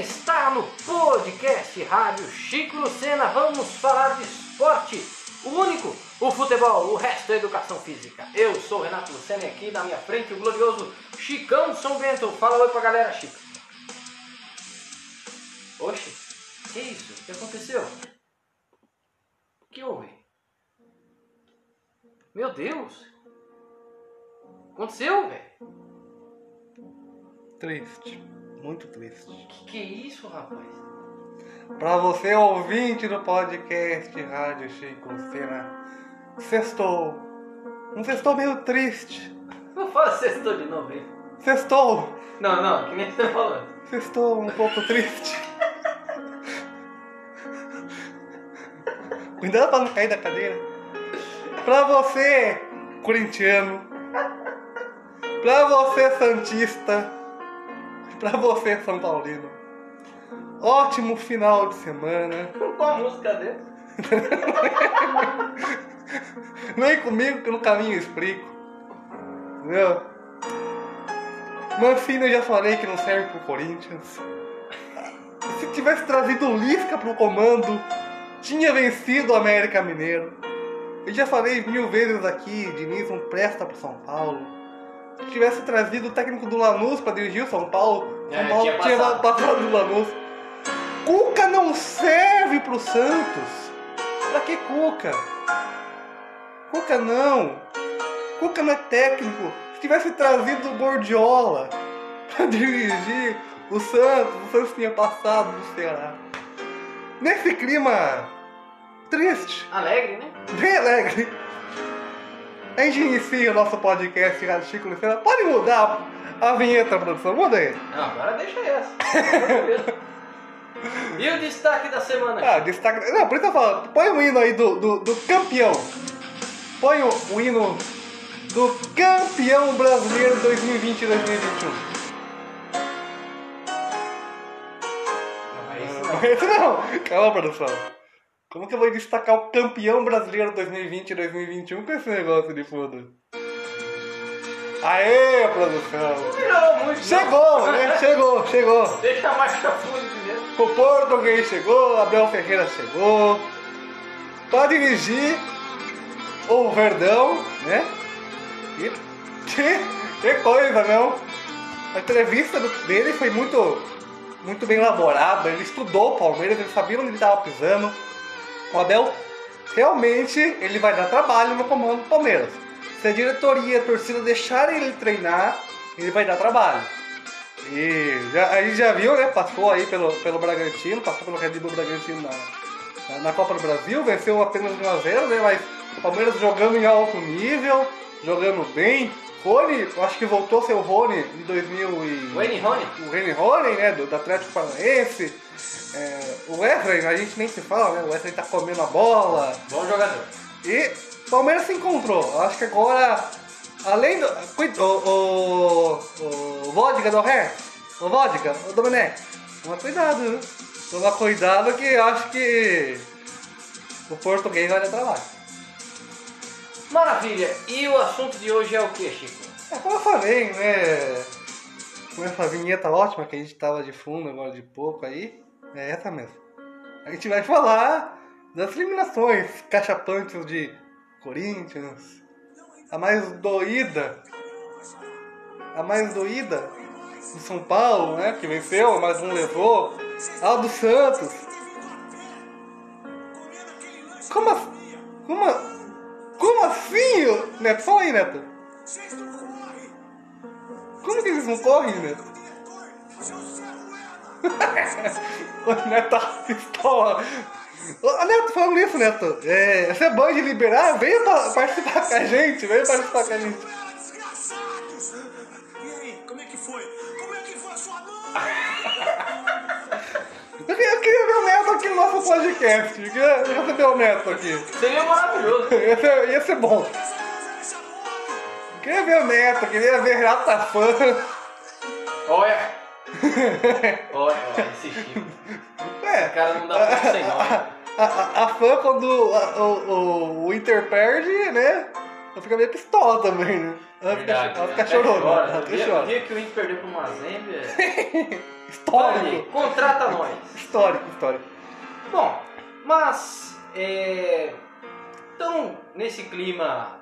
está no podcast Rádio Chico Lucena. Vamos falar de esporte. O único, o futebol, o resto é educação física. Eu sou Renato Lucena e aqui na minha frente o glorioso Chicão São Bento. Fala oi pra galera, Chico. Oxe, que isso? O que aconteceu? O que houve? Meu Deus! Aconteceu, velho? Triste, muito triste. Que que é isso, rapaz? Pra você ouvinte do podcast Rádio Chico Lucena, sextou. Um sextou meio triste. Não fala sextou de novo, hein? Sextou. Não, não, que nem você falou. Sextou um pouco triste. Cuidado pra não cair da cadeira. Pra você, corintiano. Pra você, santista. Pra você, São Paulino. Ótimo final de semana. Qual a música dele? Vem comigo que no caminho eu explico. Entendeu? Mancini eu já falei que não serve pro Corinthians. Se tivesse trazido o Lisca pro comando, tinha vencido o América Mineiro. Eu já falei mil vezes aqui, Diniz não presta pro São Paulo. Se tivesse trazido o técnico do Lanús pra dirigir o São Paulo, São É, Paulo tinha tinha passado. passado do Lanús. Cuca não serve pro Santos. Pra que Cuca? Cuca não. Cuca não é técnico. Se tivesse trazido o Gordiola pra dirigir o Santos, o Santos tinha passado do Ceará. Nesse clima triste, Alegre, né? bem alegre, a gente inicia o nosso podcast Rádio Chico Lucena. Pode mudar a vinheta, produção? Muda aí. Não, agora deixa essa. e o destaque da semana? Ah, destaque. Não, por isso eu falo, põe o hino aí do, do, do campeão. Põe o, o hino do campeão brasileiro 2020 e 2021. Não, é isso não. Não, calma, produção. Como que eu vou destacar o campeão brasileiro 2020 e 2021 com esse negócio de fundo? Aê, produção! Melhorou muito. não. Chegou, né? Chegou, chegou. Deixa a marcha fundo primeiro. O português chegou, Abel Ferreira chegou. Pra dirigir o Verdão, né? E que, que coisa, não? A entrevista dele foi muito, muito bem elaborada. Ele estudou o Palmeiras, ele sabia onde ele estava pisando. O Abel realmente ele vai dar trabalho no comando do Palmeiras. Se a diretoria e a torcida deixarem ele treinar, ele vai dar trabalho. E já, aí já viu, né? Passou aí pelo, pelo Bragantino, passou pelo Red Bull Bragantino na, na, Copa do Brasil, venceu apenas 1x0, né? Mas o Palmeiras jogando em alto nível, jogando bem. Rony, eu acho que voltou a ser o Rony de 2000 e... Wayne Rony? O Rony Rony, né? Do, do Atlético Paranaense. É, o Wesley, a gente nem se fala, né? O Wesley tá comendo a bola. Bom jogador. E o Palmeiras se encontrou. Acho que agora, além do. Cuida, o, o, o Vodka do Ré, o Vodka, o Domenech, toma cuidado, viu? Toma cuidado que acho que o português vai dar trabalho. Maravilha. E o assunto de hoje é o que, Chico? É como eu falei, né? Com essa vinheta ótima que a gente tava de fundo agora de pouco aí, é essa mesmo. A gente vai falar das eliminações cachapantes de Corinthians, a mais doída, a mais doída do São Paulo, né? Que venceu, mas não levou, a do Santos. Como assim? Como, como assim, Neto? Fala aí, Neto. Como que eles não correm, Neto? o Neto tá pistola. Ô, Neto, falando nisso, Neto, é, essa é bom de liberar, venha pa- participar com a gente, venha participar com a gente. E aí, como é que foi? Como é que foi a sua mão? Eu queria, eu queria ver o Neto aqui no nosso podcast, eu queria receber o Neto aqui. Seria maravilhoso. Ia ser, ia ser bom. Eu queria ver o Neto, queria ver Rata Fã. Olha. Olha, olha esse Chico. É, O cara não dá ponto sem nó. a, a, a fã, quando a- o, o, Inter perde, né? Ela fica meio pistola também, né? Ela fica, Verdade, ela né? fica chorando. chora. Ela O até dia, o chora. dia que o Inter perdeu pro Mazembe, é- olha Histórico. contrata nós. Histórico, histórico. Bom, mas é, então nesse clima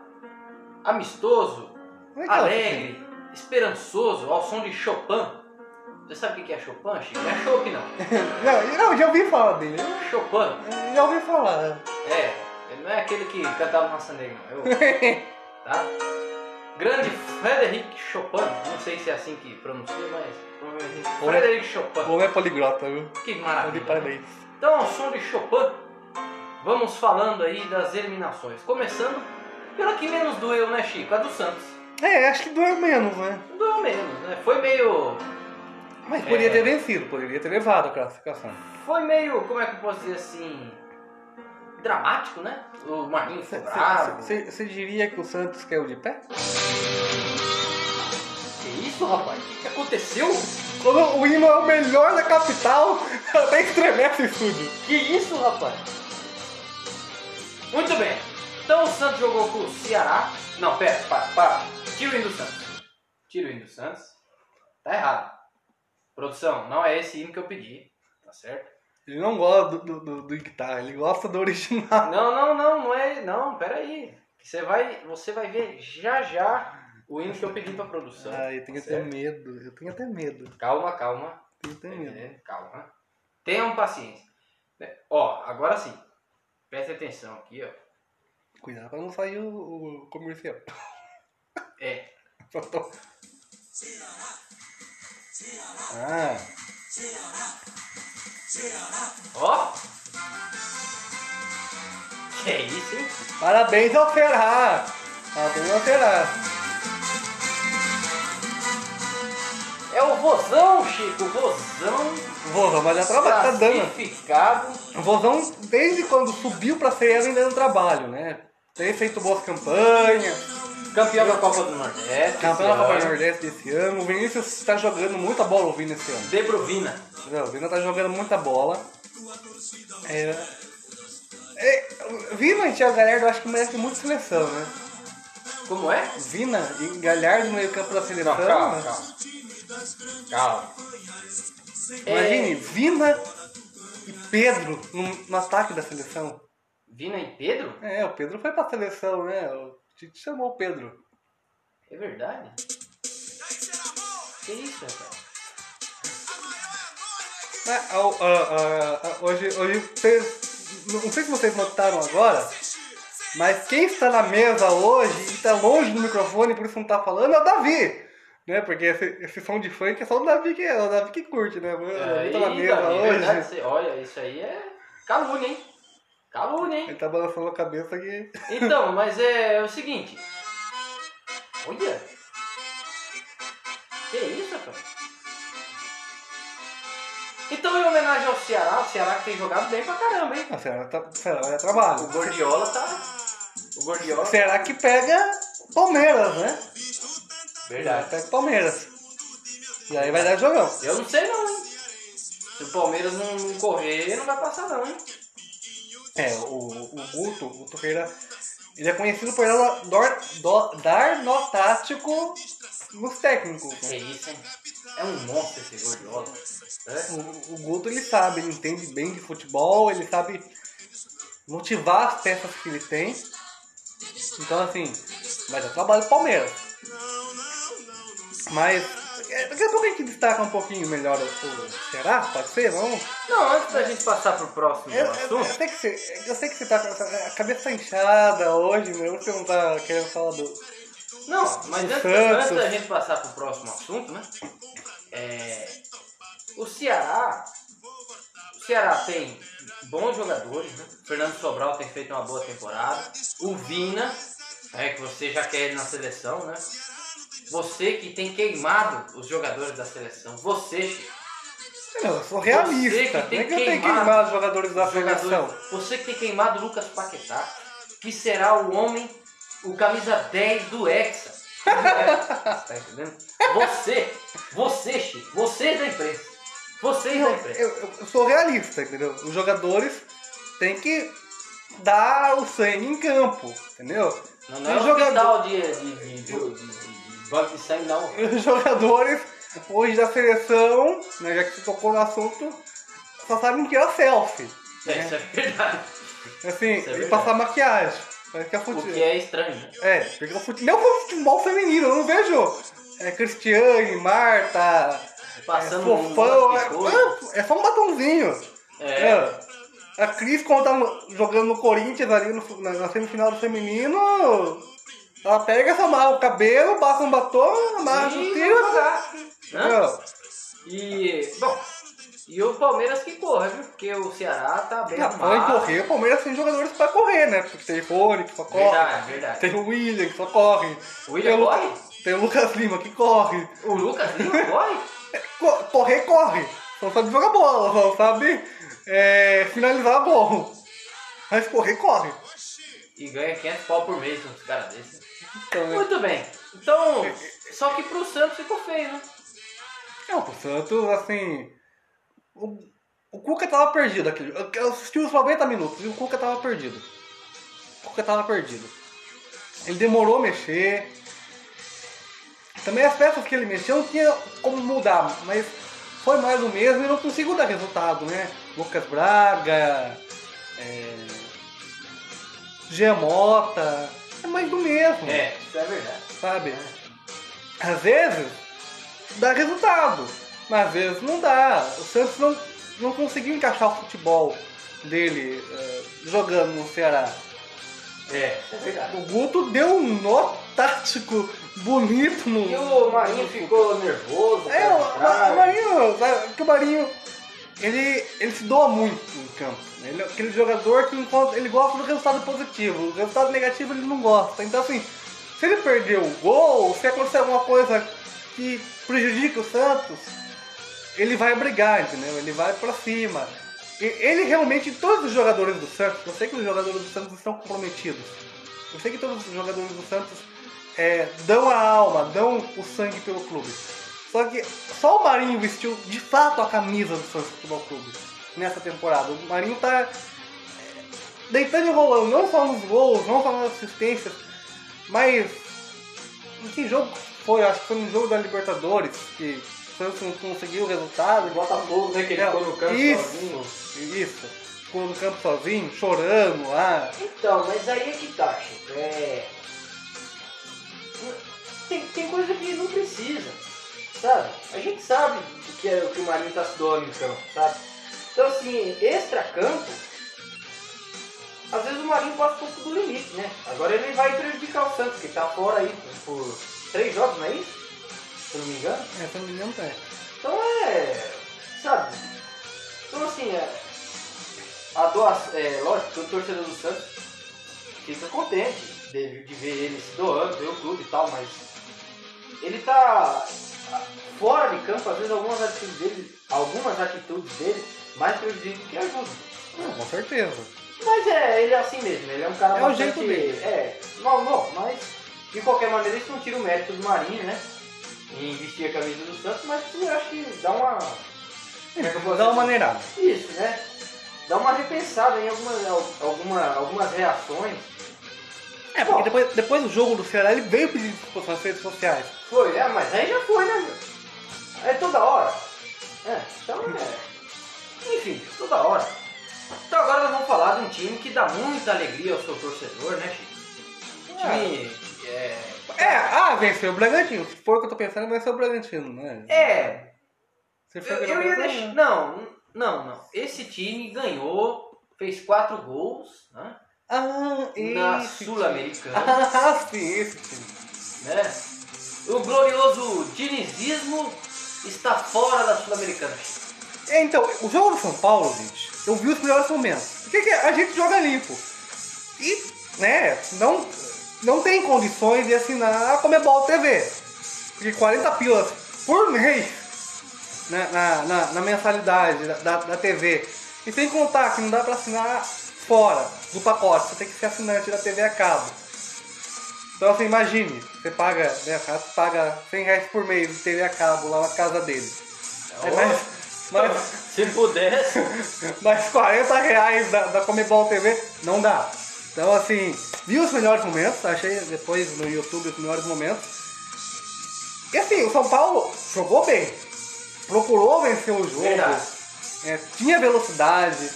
amistoso, Legal, alegre, esperançoso, ao som de Chopin. Você sabe o que é Chopin, Chico? É Chopin não. Não, não, já ouvi falar dele. Chopin. Já ouvi falar. É, ele não é aquele que cantava Massa Negra, não. Eu, tá? Grande Frederic Chopin, não sei se é assim que pronuncia, mas provavelmente Ou- Frederic Chopin. O homem é poliglota, viu? Que de maravilha. parabéns. Então, ao som de Chopin, vamos falando aí das eliminações. Começando pela que menos doeu, né, Chico? A do Santos. É, acho que doeu menos, né? Doeu menos, né? Foi meio. Mas poderia É. ter vencido, poderia ter levado a classificação. Foi meio. Como é que eu posso dizer assim? Dramático, né? O Marquinhos foi bravo. Você diria que o Santos caiu de pé? Que isso, rapaz? O que, que aconteceu? Quando o hino é o melhor da capital, até estremece o estúdio. Que isso, rapaz? Muito bem. Então o Santos jogou com o Ceará. Não, pera, para, para. Tira o hino do Santos. Tira o hino do Santos. Tá errado. Produção, não é esse hino que eu pedi. Tá certo? Ele não gosta do, do, do, do guitarra, ele gosta do original. Não, não, não, não é. Não, pera aí. Você vai, você vai ver já já o hino que eu pedi pra produção. Ai, eu tenho até Certo? medo, eu tenho até medo. Calma, calma. Eu tenho Tá medo. entendendo? Calma. Tenham paciência. Ó, agora sim. Preste atenção aqui, ó. Cuidado pra não sair o, o comercial. É. Só tô- Ah, Ó! Que é isso, hein? parabéns ao Ferrar! Parabéns ao Ferrar! É o vozão, Chico, o vozão Vozão, mas já trabalha, tá dando. Vozão, desde quando subiu pra ser ainda dando trabalho, né? Tem feito boas campanhas, Campeão da Copa do Nordeste. campeão da Copa do Nordeste esse ano. O Vinícius tá jogando muita bola, o Vini, esse ano. De Bruvina. Não, o Vina tá jogando muita bola. É, é, Vina e Thiago Galhardo eu acho que merecem muito seleção, né? Como é? Vina e Galhardo no meio campo da seleção. Não, calma, né? calma. Calma. Imagine, Vina e Pedro no, no ataque da seleção. Vina e Pedro? É, o Pedro foi pra seleção, né? O Tite chamou o Pedro. É verdade? Que isso, rapaz? Né, a- a- a- a- hoje, hoje vocês, não sei se vocês notaram agora, mas quem está na mesa hoje e está longe do microfone, por isso não está falando, é o Davi. Né? Porque esse, esse som de funk é só o Davi que, é o Davi que curte, né? O Davi tá na mesa Davi, hoje. verdade, olha, isso aí é calúnia, hein? Calúnia, hein? Ele tá balançando a cabeça aqui. Então, mas é, o seguinte. Olha! Que isso, rapaz? Então, em homenagem ao Ceará, o Ceará que tem jogado bem pra caramba, hein? Ah, será, tá, será é O trabalho. Gordiola tá. O Gordiola. Será que pega Palmeiras, né? Verdade. Pega Palmeiras. E aí vai dar jogão. Eu não sei não, hein? Se o Palmeiras não, não correr, não vai passar não, hein? É, o, o Guto, o Guto Ferreira, ele é conhecido por dar, dar, do- dar nó tático nos técnicos. É né? isso, hein? É um monstro esse Gordiola. É? O, o Guto, ele sabe, ele entende bem de futebol, ele sabe motivar as peças que ele tem. Então, assim, vai dar trabalho pro Palmeiras. Mas, é, daqui a pouco a gente destaca um pouquinho melhor o, Ceará, pode ser? Vamos? Não, antes da gente passar pro próximo Eu, eu, eu assunto. sei que você, eu sei que você tá com a cabeça inchada hoje, meu. Você não tá querendo falar do. Não, mas O antes, antes da gente passar pro próximo assunto, né? É, o Ceará. O Ceará tem bons jogadores, né? O Fernando Sobral tem feito uma boa temporada. O Vina, é, que você já quer ele na seleção, né? Você que tem queimado os jogadores da seleção. Você, Chico. Não, eu sou Você realista. que Não é tem que eu tenho queimado queimar os jogadores da seleção. Você que tem queimado o Lucas Paquetá, que será o homem, o camisa 10 do Hexa. tá entendendo? Você, você, Chico, vocês da imprensa. Vocês da Eu, imprensa. eu- eu sou realista, entendeu? Os jogadores têm que dar o sangue em campo, entendeu? Não, não é Tem jogador- hospital de, de, de, de, de- De sangue não. os jogadores hoje da seleção, né, já que você tocou no assunto, só sabem que é selfie. É, isso é verdade. Assim, é e verdade. passar maquiagem. Parece que é O futebol. que é estranho. né? É, porque o fute... não foi futebol feminino, eu não vejo é, Cristiane, Marta, Passando é, fofão, é, coisa. é só um batonzinho. É. É. A Cris, quando tá jogando no Corinthians ali no- na, na semifinal do feminino, ela pega, só amarra o cabelo, passa um batom, amarra E o tiro. E, bom, e o Palmeiras que corre, viu? Porque o Ceará tá bem fala em arrumado. correr, o Palmeiras tem jogadores pra correr, né? Porque tem Rony que só corre. Verdade, verdade. Tem o William que só corre. O William tem o corre? Tem o Lucas Lima que corre. O Lucas Lima corre? Co- Correr, corre. Só sabe jogar bola, só sabe é, finalizar gol. Mas correr, corre. E ganha 500 pau por mês uns caras desses. Então, né? Muito bem. Então, só que pro Santos ficou feio, né? Não, pro Santos, assim. O, o Cuca tava perdido aqui. Eu, assisti os 90 minutos e o Cuca tava perdido. O Cuca tava perdido. Ele demorou a mexer. Também as peças que ele mexeu não tinha como mudar, mas foi mais o mesmo e não conseguiu dar resultado, né? Lucas Braga, é, Giamota, é mais do mesmo É, isso é verdade. sabe? Às vezes dá resultado, mas às vezes não dá. O Santos não, não conseguiu encaixar o futebol dele eh, jogando no Ceará. É, é verdade. O Guto deu um nó tático bonito no. E o Marinho ficou nervoso. É, o, o Marinho, sabe, que o Marinho ele, ele se doa muito em campo. Ele é aquele jogador que ele gosta do resultado positivo, o resultado negativo ele não gosta. Então assim, se ele perder o gol, se acontecer alguma coisa que prejudique o Santos, ele vai brigar, entendeu? Ele vai pra cima. Ele realmente, todos os jogadores do Santos, eu sei que os jogadores do Santos estão comprometidos. Eu sei que todos os jogadores do Santos é, dão a alma, dão o sangue pelo clube. Só que só o Marinho vestiu de fato a camisa do Santos Futebol Clube nessa temporada. O Marinho tá é, deitando e rolando, não só nos gols, não só nas assistências, mas em que jogo foi? Acho que foi no jogo da Libertadores que o Santos não conseguiu o resultado. O Botafogo, né? Que ele ficou no campo isso. sozinho. Isso. Ficou no campo sozinho, chorando lá. Então, mas aí é que tá, Chico. É... Tem, tem coisa que não precisa, sabe? A gente sabe o que, é, o que o Marinho tá se doando em campo, sabe? Então, assim, extra-campo, às vezes o Marinho passa um pouco do limite, né? Agora ele vai prejudicar o Santos, que tá fora aí por três jogos, não é isso? Se eu não me engano. É, se não me engano, tá. Então é. Sabe? Então assim, é. A doação, é lógico que o torcedor do Santos fica contente de, de ver ele se doando, ver o clube e tal, mas ele tá fora de campo, às vezes algumas atitudes dele, algumas atitudes dele mais prejudicam do que ajudam. Não, com certeza. Mas é, ele é assim mesmo, ele é um cara É o bastante- jeito dele. É, não, não, mas de qualquer maneira isso não tira o mérito do Marinho, né? Em vestir a camisa do Santos, mas eu acho que dá uma. é Dá uma maneirada. Isso, né? Dá uma repensada em algumas, alguma, algumas reações. É, porque depois, depois do jogo do Ceará ele veio pedir desculpas nas redes sociais. Foi, é, mas aí já foi, né? É toda hora. É, então é. Enfim, toda hora. Então agora nós vamos falar de um time que dá muita alegria ao seu torcedor, né, Chico? Um time. É. É, ah, venceu o Bragantino. Se for o que eu tô pensando, vai ser o Bragantino, né? É, Se eu, for eu tô ia deixar. Não, não, não. Esse time ganhou, fez quatro gols, né? Ah, Na Sul-Americana. Ah, sim, esse time. né? O glorioso dinizismo está fora da Sul-Americana. É, então, o jogo do São Paulo, gente, eu vi os melhores momentos. Porque que a gente joga limpo. E, né, não, não tem condições de assinar a Comebol TV. Porque 40 pilas por mês na, na, na- na mensalidade da, da, da TV. E sem contar que não dá pra assinar fora do pacote, você tem que ser assinante da TV a cabo. Então assim, imagine, você paga, né, paga 100 reais por mês de TV a cabo lá na casa dele. É, mas, mas, Se pudesse. mas 40 reais da, da Comebol TV não dá. Então assim, vi os melhores momentos, achei depois no YouTube os melhores momentos. E assim, o São Paulo jogou bem. Procurou vencer o jogo. É, tinha velocidade.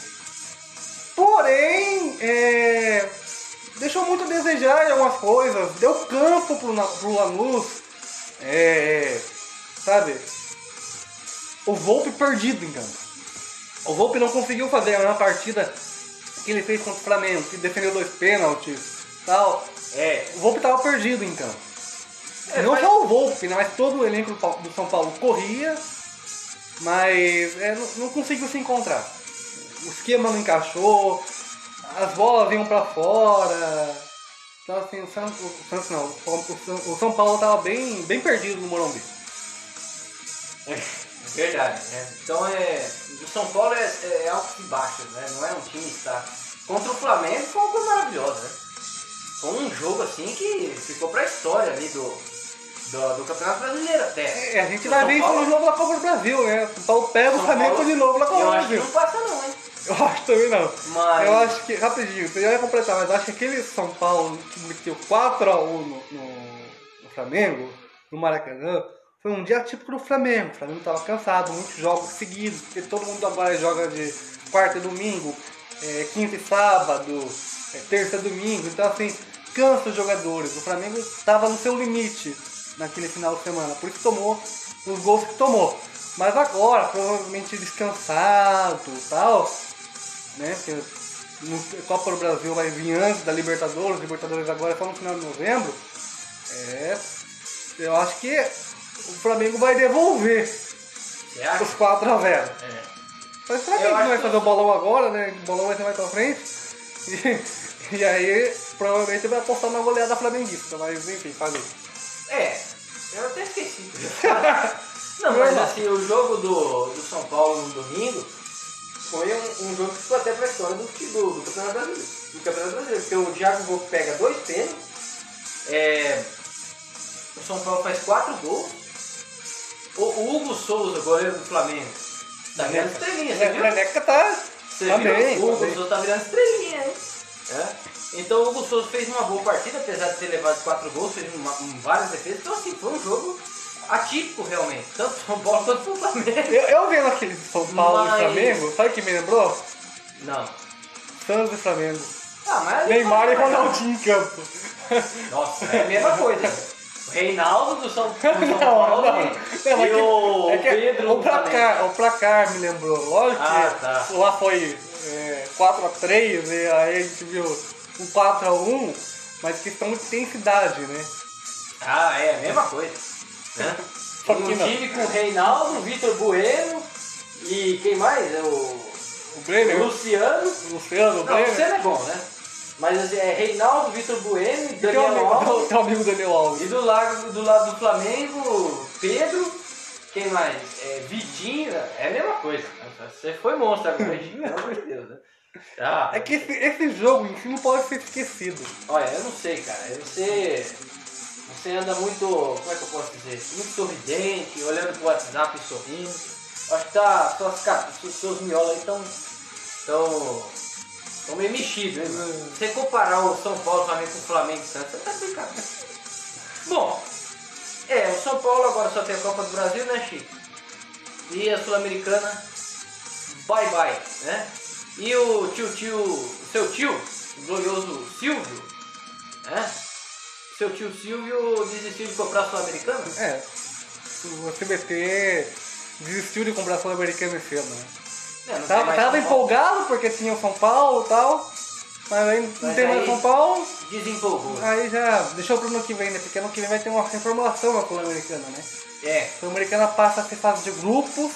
Porém, é, deixou muito a desejar em algumas coisas. Deu campo pro, pro Lanús. É, sabe? O Volpe perdido em campo. O Volpe não conseguiu fazer a mesma partida que ele fez contra o Flamengo, que defendeu dois pênaltis tal. É. O Volpe estava perdido em campo. É, não mas- só o Volpe, né, mas todo o elenco do São Paulo corria, mas é, não, não conseguiu se encontrar. O esquema não encaixou, as bolas iam pra fora. Então assim, o Santos, o Santos não, o, São- o São Paulo estava bem, bem perdido no Morumbi. É verdade, né? Então é. O São Paulo é, é, é altos e baixos, né? Não é um time estático. Contra o Flamengo foi uma coisa maravilhosa, né? Foi um jogo assim que ficou pra história ali do, do, do Campeonato Brasileiro até. É, a gente O vai ver isso Paulo- de novo na Copa do Brasil, né? O São Paulo pega o São Flamengo Paulo- de novo na Copa do Eu acho que Brasil. não passa não, hein? Eu acho também não. Mas- Eu acho que, rapidinho, já ia completar, mas eu acho que aquele São Paulo que meteu 4x1 no, no, no Flamengo, no Maracanã, foi um dia típico do Flamengo. O Flamengo estava cansado, muitos jogos seguidos, porque todo mundo agora joga de quarta e domingo, é, quinta e sábado, é, terça e domingo. Então, assim, cansa os jogadores. O Flamengo estava no seu limite naquele final de semana, por isso tomou os gols que tomou. Mas agora, provavelmente descansado e tal, né? Porque no Copa do Brasil vai vir antes da Libertadores, Libertadores agora é só no final de novembro. É. Eu acho que o Flamengo vai devolver os 4 a 0 É. Mas será que a gente vai fazer o bolão agora, né? O bolão vai ser mais pra frente. E, e aí, provavelmente vai apostar na goleada flamenguista. Mas enfim, falei. É, eu até esqueci. Não, mas assim, o jogo do, do São Paulo no domingo foi um, um jogo que ficou até pra história do, do, do Campeonato Brasileiro. Do Campeonato Brasileiro, porque o Thiago Volpe pega dois pênaltis, é, o São Paulo faz quatro gols, o, o Hugo Souza, goleiro do Flamengo, tá virando estrelinha, você viu? Neneca tá. Você tá viu? bem, o tá Hugo bem. Souza tá virando estrelinha, hein? É. Então o Hugo Souza fez uma boa partida, apesar de ter levado quatro gols, fez uma, um- várias defesas. Então assim, foi um jogo atípico realmente, tanto São Paulo quanto pro Flamengo. Eu, eu vendo aquele São Paulo Mas- e Flamengo, sabe o que me lembrou? Não. Santos e Flamengo. Ah, mas Neymar e Ronaldinho em campo. Nossa, é a mesma coisa. O Reinaldo do São, do São Não, Paulo não. e, Não, e o é que Pedro o placar, o placar me lembrou. Lógico Ah, que tá. lá foi é, 4x3, e aí a gente viu um 4x1, mas questão de intensidade, né? Ah, é a mesma coisa. Né? Um time com o Reinaldo, Vitor Bueno e quem mais? É O O Brenner, o Luciano. Luciano, o Não, o Brenner. Luciano é bom, né? Mas assim, é Reinaldo, Vitor Bueno Daniel amigo, Alves. tem um amigo Daniel Alves. E do lado, do lado do Flamengo, Pedro. Quem mais? É, Vitinho. É a mesma coisa. Você foi monstro agora, hein? pelo amor de Deus, né? Ah, É que esse, esse jogo em si não pode ser esquecido. Olha, eu não sei, cara. Você. Você anda muito. Como é que eu posso dizer? Muito sorridente, olhando pro WhatsApp e sorrindo. Acho que tá. Suas, seus miolos aí estão. Hein? mano? Se você comparar o São Paulo Flamengo com o Flamengo e Santos, tá brincando. Bom, é, o São Paulo agora só tem a Copa do Brasil, né, Chico? E a Sul-Americana, bye bye, né? E o tio tio, seu tio, o glorioso Silvio, né? Seu tio Silvio desistiu de comprar a Sul-Americana? É, o CBT desistiu de comprar a Sul-Americana esse ano, né? É, tem Tava, tava empolgado porque tinha o São Paulo e tal, mas aí não Mas tem mais São Paulo, Desempolgou. aí já deixou pro ano que vem, né? Porque ano que vem vai ter uma reformulação na Sul-Americana, né? É, A Sul-Americana passa a ser fase de grupos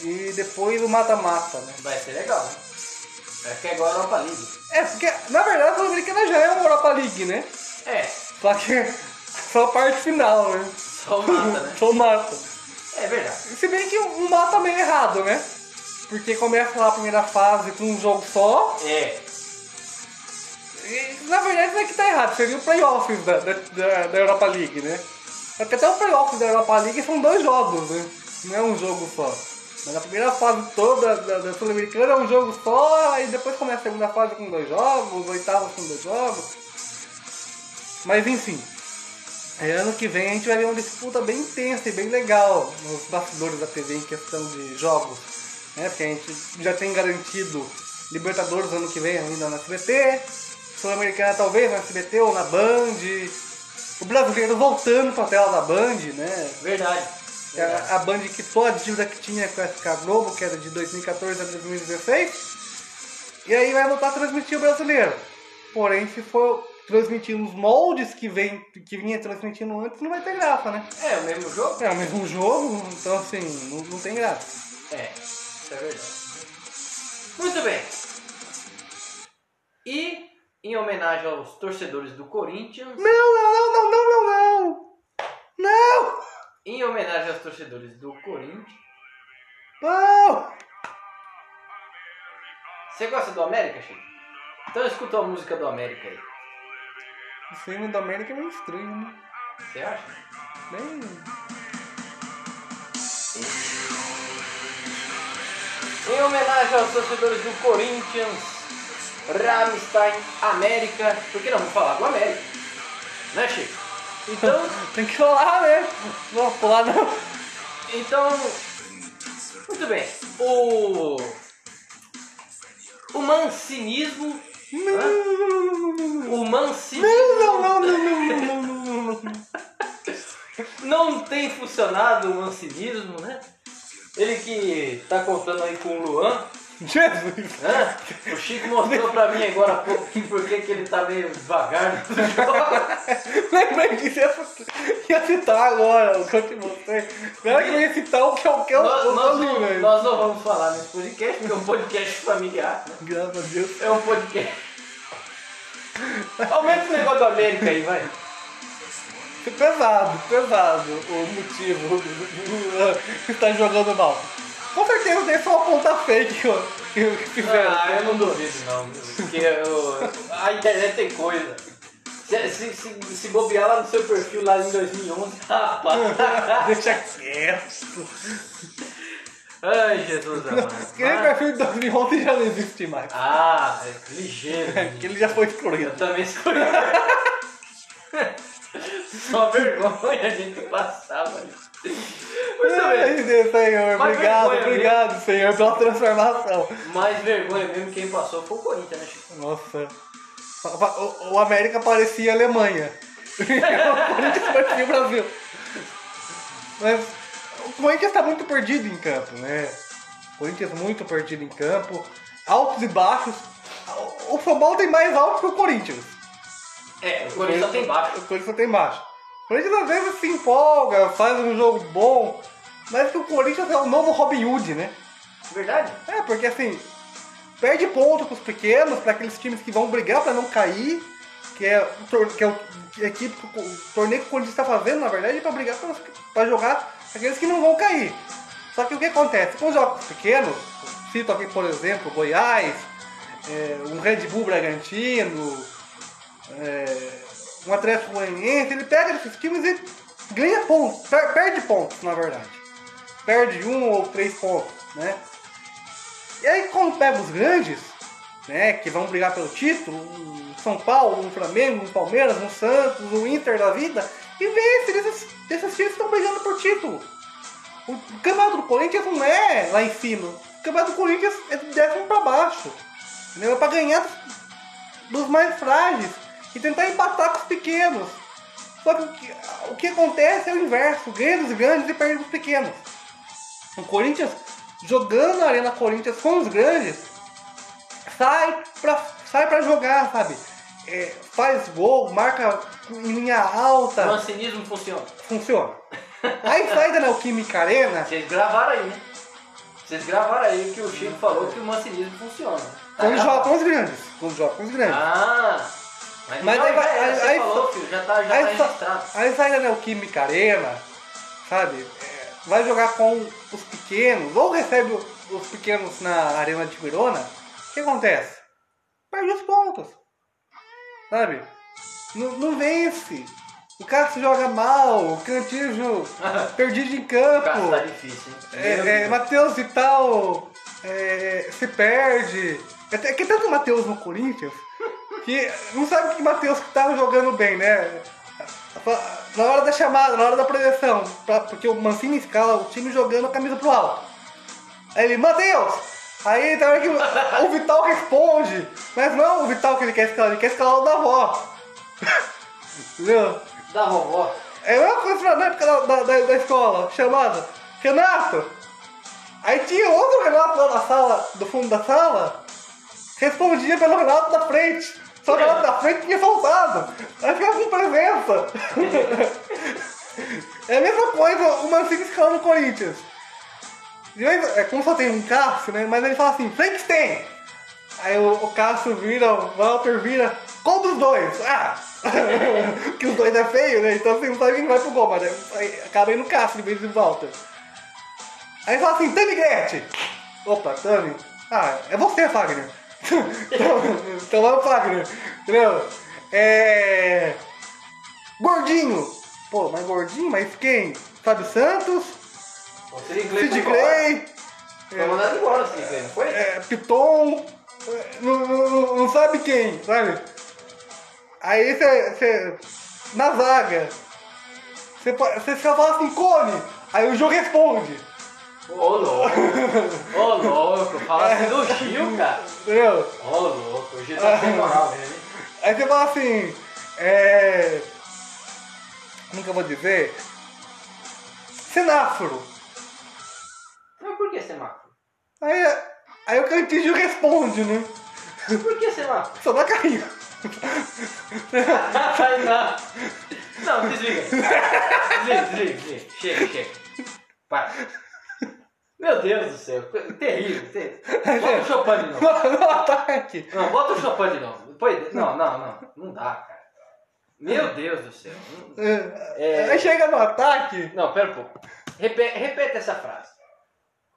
e depois o mata-mata, né? vai ser legal, né? Acho que é igual a Europa League. É, porque na verdade a Sul-Americana já é uma Europa League, né? É, Só que só a parte final, né? só mata, né? Só mata. É verdade. Se bem que um mata meio errado, né? Porque começa lá a primeira fase com um jogo só. É, E, na verdade, não é que tá errado. Seria o playoffs da, da, da, Europa League, né? Só que até o playoffs da Europa League são dois jogos, né? Não é um jogo só. Mas a primeira fase toda da, da Sul-Americana é um jogo só, aí depois começa a segunda fase com dois jogos, oitavos com dois jogos. Mas enfim. É, ano que vem a gente vai ver uma disputa bem intensa e bem legal nos bastidores da TV em questão de jogos. Né? Porque a gente já tem garantido Libertadores ano que vem ainda na SBT, Sul-Americana talvez na SBT ou na Band. O brasileiro voltando pra tela da Band, né? Verdade. Que a, a Band quitou a dívida que tinha com a SK Globo, que era de 2014 a 2016. E aí vai voltar a transmitir o brasileiro. Porém, se for transmitir nos moldes que, vem, que vinha transmitindo antes, não vai ter graça, né? É o mesmo jogo? É o mesmo jogo, então assim, não, não tem graça. É, isso é verdade. Muito bem. E em homenagem aos torcedores do Corinthians, Não, não, não, não, não, não, não! Não! em homenagem aos torcedores do Corinthians, Não! você gosta do América, Chico? Então escuta a música do América aí. O filme da América é meio estranho, né? Você acha? Bem. Em homenagem aos torcedores do Corinthians, Rammstein, América. Por que não? Vamos falar do América. Né, Chico? Então, Tem que falar, né? Não, pular não. então. Muito bem. O. O mancinismo. Não, O mancinismo. não, não, não, não, não, não, não, não. Não tem funcionado o mancinismo, né? Ele que tá contando aí com o Luan. Jesus! Hã? O Chico mostrou pra mim agora há pouco por que ele tá meio devagar no jogo. Lembrei que você ia citar agora o que eu te mostrei. Agora que eu ia citar o que eu quero. Nós, nós não, nós não vamos falar nesse podcast, porque é um podcast familiar. né? Graças a Deus. É um podcast. Aumenta o negócio do América aí, vai. Pesado, pesado o motivo do- que está jogando mal. Com certeza deve ser uma ponta fake ó, que, que fizeram. Ah, eu não duvido não, porque eu- a internet tem coisa. Se, se, se, se bobear lá no seu perfil lá em 2011, rapaz. Deixa quieto. Ai, Jesus amado. Aquele perfil de 2011 já não existe mais. Ah, é ligeiro. Aquele já foi Eu excluído. também escolhi. Só vergonha a gente passava. Muito bem. Ai, Deus, Senhor, obrigado, obrigado, Senhor, pela transformação. Mais vergonha mesmo quem passou foi o Corinthians, né, Chico? Nossa. O, o América parecia Alemanha. o Corinthians parecia Brasil. Mas o Corinthians está muito perdido em campo, né? O Corinthians muito perdido em campo. Altos e baixos. O o São Paulo tem mais altos que o Corinthians. É, o Corinthians só tem baixo. O Corinthians só tem baixo. O Corinthians às vezes se empolga, faz um jogo bom. Mas que o Corinthians é o novo Robin Hood, né? Verdade? É, porque assim, perde ponto pros pequenos, para aqueles times que vão brigar para não cair, que é que é o que a equipe, o torneio que o Corinthians está fazendo, na verdade, é para brigar para jogar aqueles que não vão cair. Só que o que acontece? Com os jogos pequenos, cito aqui, por exemplo, Goiás, é, um Red Bull Bragantino, é, um Atlético Goianiense, ele pega esses times e ganha pontos, per- perde pontos, na verdade. Perde um ou três pontos, né? E aí quando pega os grandes, né, que vão brigar pelo título, o São Paulo, o Flamengo, o Palmeiras, o Santos, o Inter da vida, e vê se esses, esses times estão brigando por título. O campeonato do Corinthians não é lá em cima. O campeonato do Corinthians é décimo pra baixo. Entendeu? É pra ganhar dos mais frágeis e tentar empatar com os pequenos. Só que o que, o que acontece é o inverso, ganha dos grandes e perde dos pequenos. O Corinthians, jogando na Arena Corinthians com os grandes, sai pra, sai pra jogar, sabe? É, faz gol, marca em linha O alta, mancinismo funciona. funciona. Aí sai da Neoquímica Arena, Vocês gravaram aí, né? Vocês gravaram aí que o Chico falou que o mancinismo funciona. Tá quando joga com os grandes. Quando joga com os grandes. Ah! Mas, Mas então aí vai- era, aí- aí falou, filho, já tá, já aí, tá registrado. aí sai da Neoquímica Arena, sabe? É, vai jogar com os pequenos, ou recebe o- os pequenos na Arena de Verona. O que acontece? Perde os pontos. Sabe? Não, não vence. O cara se joga mal, o Cantijo perdido em campo. Cara, tá difícil, hein? É, é. Matheus Vital é, se perde. É, é que tanto Matheus no Corinthians que não sabe que Matheus que tava jogando bem, né? Na hora da chamada, na hora da projeção, pra- porque o Mancini escala o time jogando a camisa pro alto. Aí ele, Matheus! Aí hora que o, o Vital responde, mas não é o Vital que ele quer escalar, ele quer escalar o da avó. Entendeu? Da vovó. É a mesma coisa na época da, da, da, da escola, chamada Renato. Aí tinha outro Renato lá na sala, do fundo da sala, respondia pelo Renato da frente. Só o Renato da frente tinha faltado. Aí ficava com presença. é a mesma coisa o Mancini escalando o Corinthians. De vez- É como só tem um Cássio, né? Mas ele fala assim, Frankenstein! Aí o, o Cássio vira, o Walter vira, qual dos dois? Ah! que os dois é feio, né? Então você não sabe quem vai pro gol, mas acaba indo o Cássio em vez do Walter. Aí fala assim, Tami Gretchen! Opa, Tami? Ah, é você, Fagner. Então, então é o Fagner, entendeu? É. Gordinho! Pô, mas gordinho, mas quem? Fábio Santos? Sid Clay Sid foi mandado embora Sid Clay, não foi? é, Piton, é, não, não- não sabe quem, sabe? Aí você. Na zaga, você fala assim, Cone! Aí o jogo responde, Ô louco. Ô louco. Fala assim do Gil, cara. entendeu? Ô louco. O Gil tá sem moral mesmo, hein? Aí você fala assim, é. Como que eu vou dizer? Semáforo. Mas por que semáforo? Aí, aí o Cantígio responde, né? Por que semáforo? Só dá carrinho. Não. Não, desliga. Desliga, desliga, desliga. Chega, chega. Para. Meu Deus do céu. Terrível, terrível. Bota o Chopin de novo. No ataque. Não, bota o Chopin de novo. Depois, não, não, não. Não dá, cara. Meu Deus do céu. É, Aí chega no ataque. Não, pera um pouco. Repete, repete essa frase.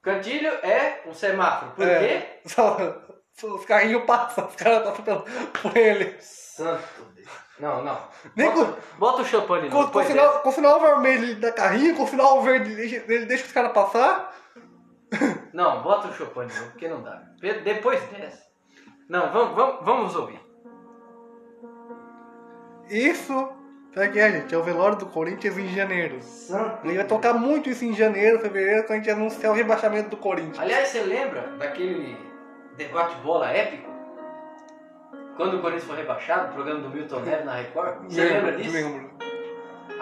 Cantilho é um semáforo. Por é, quê? Só, os carrinhos passam, os caras pelo- por ele. Santo Deus. Não, não. Nem Bota, bota o Chopin de novo. Com, com, depois sinal, com sinal vermelho ele dá carrinho, com sinal verde ele deixa, ele deixa os caras passar. Não, bota o Chopin de novo, porque não dá. Depois dessa. Não, vamos, vamos, vamos ouvir. Isso, sabe o que é, gente? É o velório do Corinthians em janeiro. Santo Ele vai tocar muito isso em janeiro, fevereiro, quando a gente anunciar o rebaixamento do Corinthians. Aliás, você lembra daquele debate bola épico? Quando o Corinthians foi rebaixado, o programa do Milton Neves na Record? Você lembra disso? Lembro.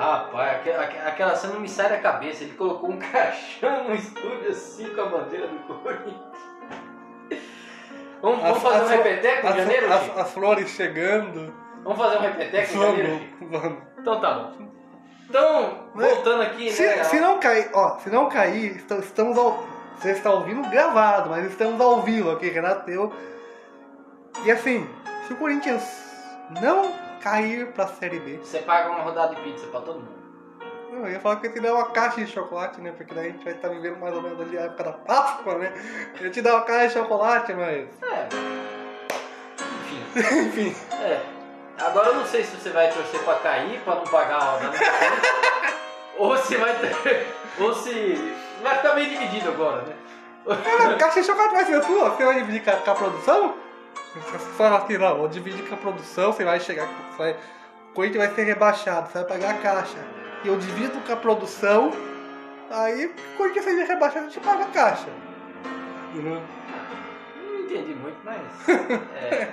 Rapaz, aque- aque- aquela cena não me sai da cabeça. Ele colocou um caixão no estúdio assim com a bandeira do Corinthians. Vamos, vamos fazer um as- repeteco em janeiro, as, Chico? as flores chegando. Vamos fazer um repeteco em janeiro? Vamos, vamos. Então tá bom. Então, voltando aqui, Se, né? se não cair, ó, se não cair, esta- estamos ao. Você está ouvindo gravado, mas estamos ao vivo aqui, Renato eu. E assim, se o Corinthians não cair pra Série B, Você paga uma rodada de pizza pra todo mundo. eu ia falar que eu te dar uma caixa de chocolate, né? Porque daí a gente vai estar vivendo mais ou menos ali a época da Páscoa, né? Eu te dar uma caixa de chocolate, mas. É. Enfim. Enfim. É. Agora eu não sei se você vai torcer pra cair, pra não pagar a rodada. ou se vai ter. Ou se. Vai ficar meio dividido agora, né? A caixa de chocolate vai ser sua? Você vai dividir com a, com a produção? Fala assim, não, vou dividir com a produção, você vai chegar. Vai, o Corinthians vai ser rebaixado, você vai pagar a caixa. E eu divido com a produção, aí o Corinthians seja rebaixado, a gente paga a caixa. Uhum. Não entendi muito, mas. É.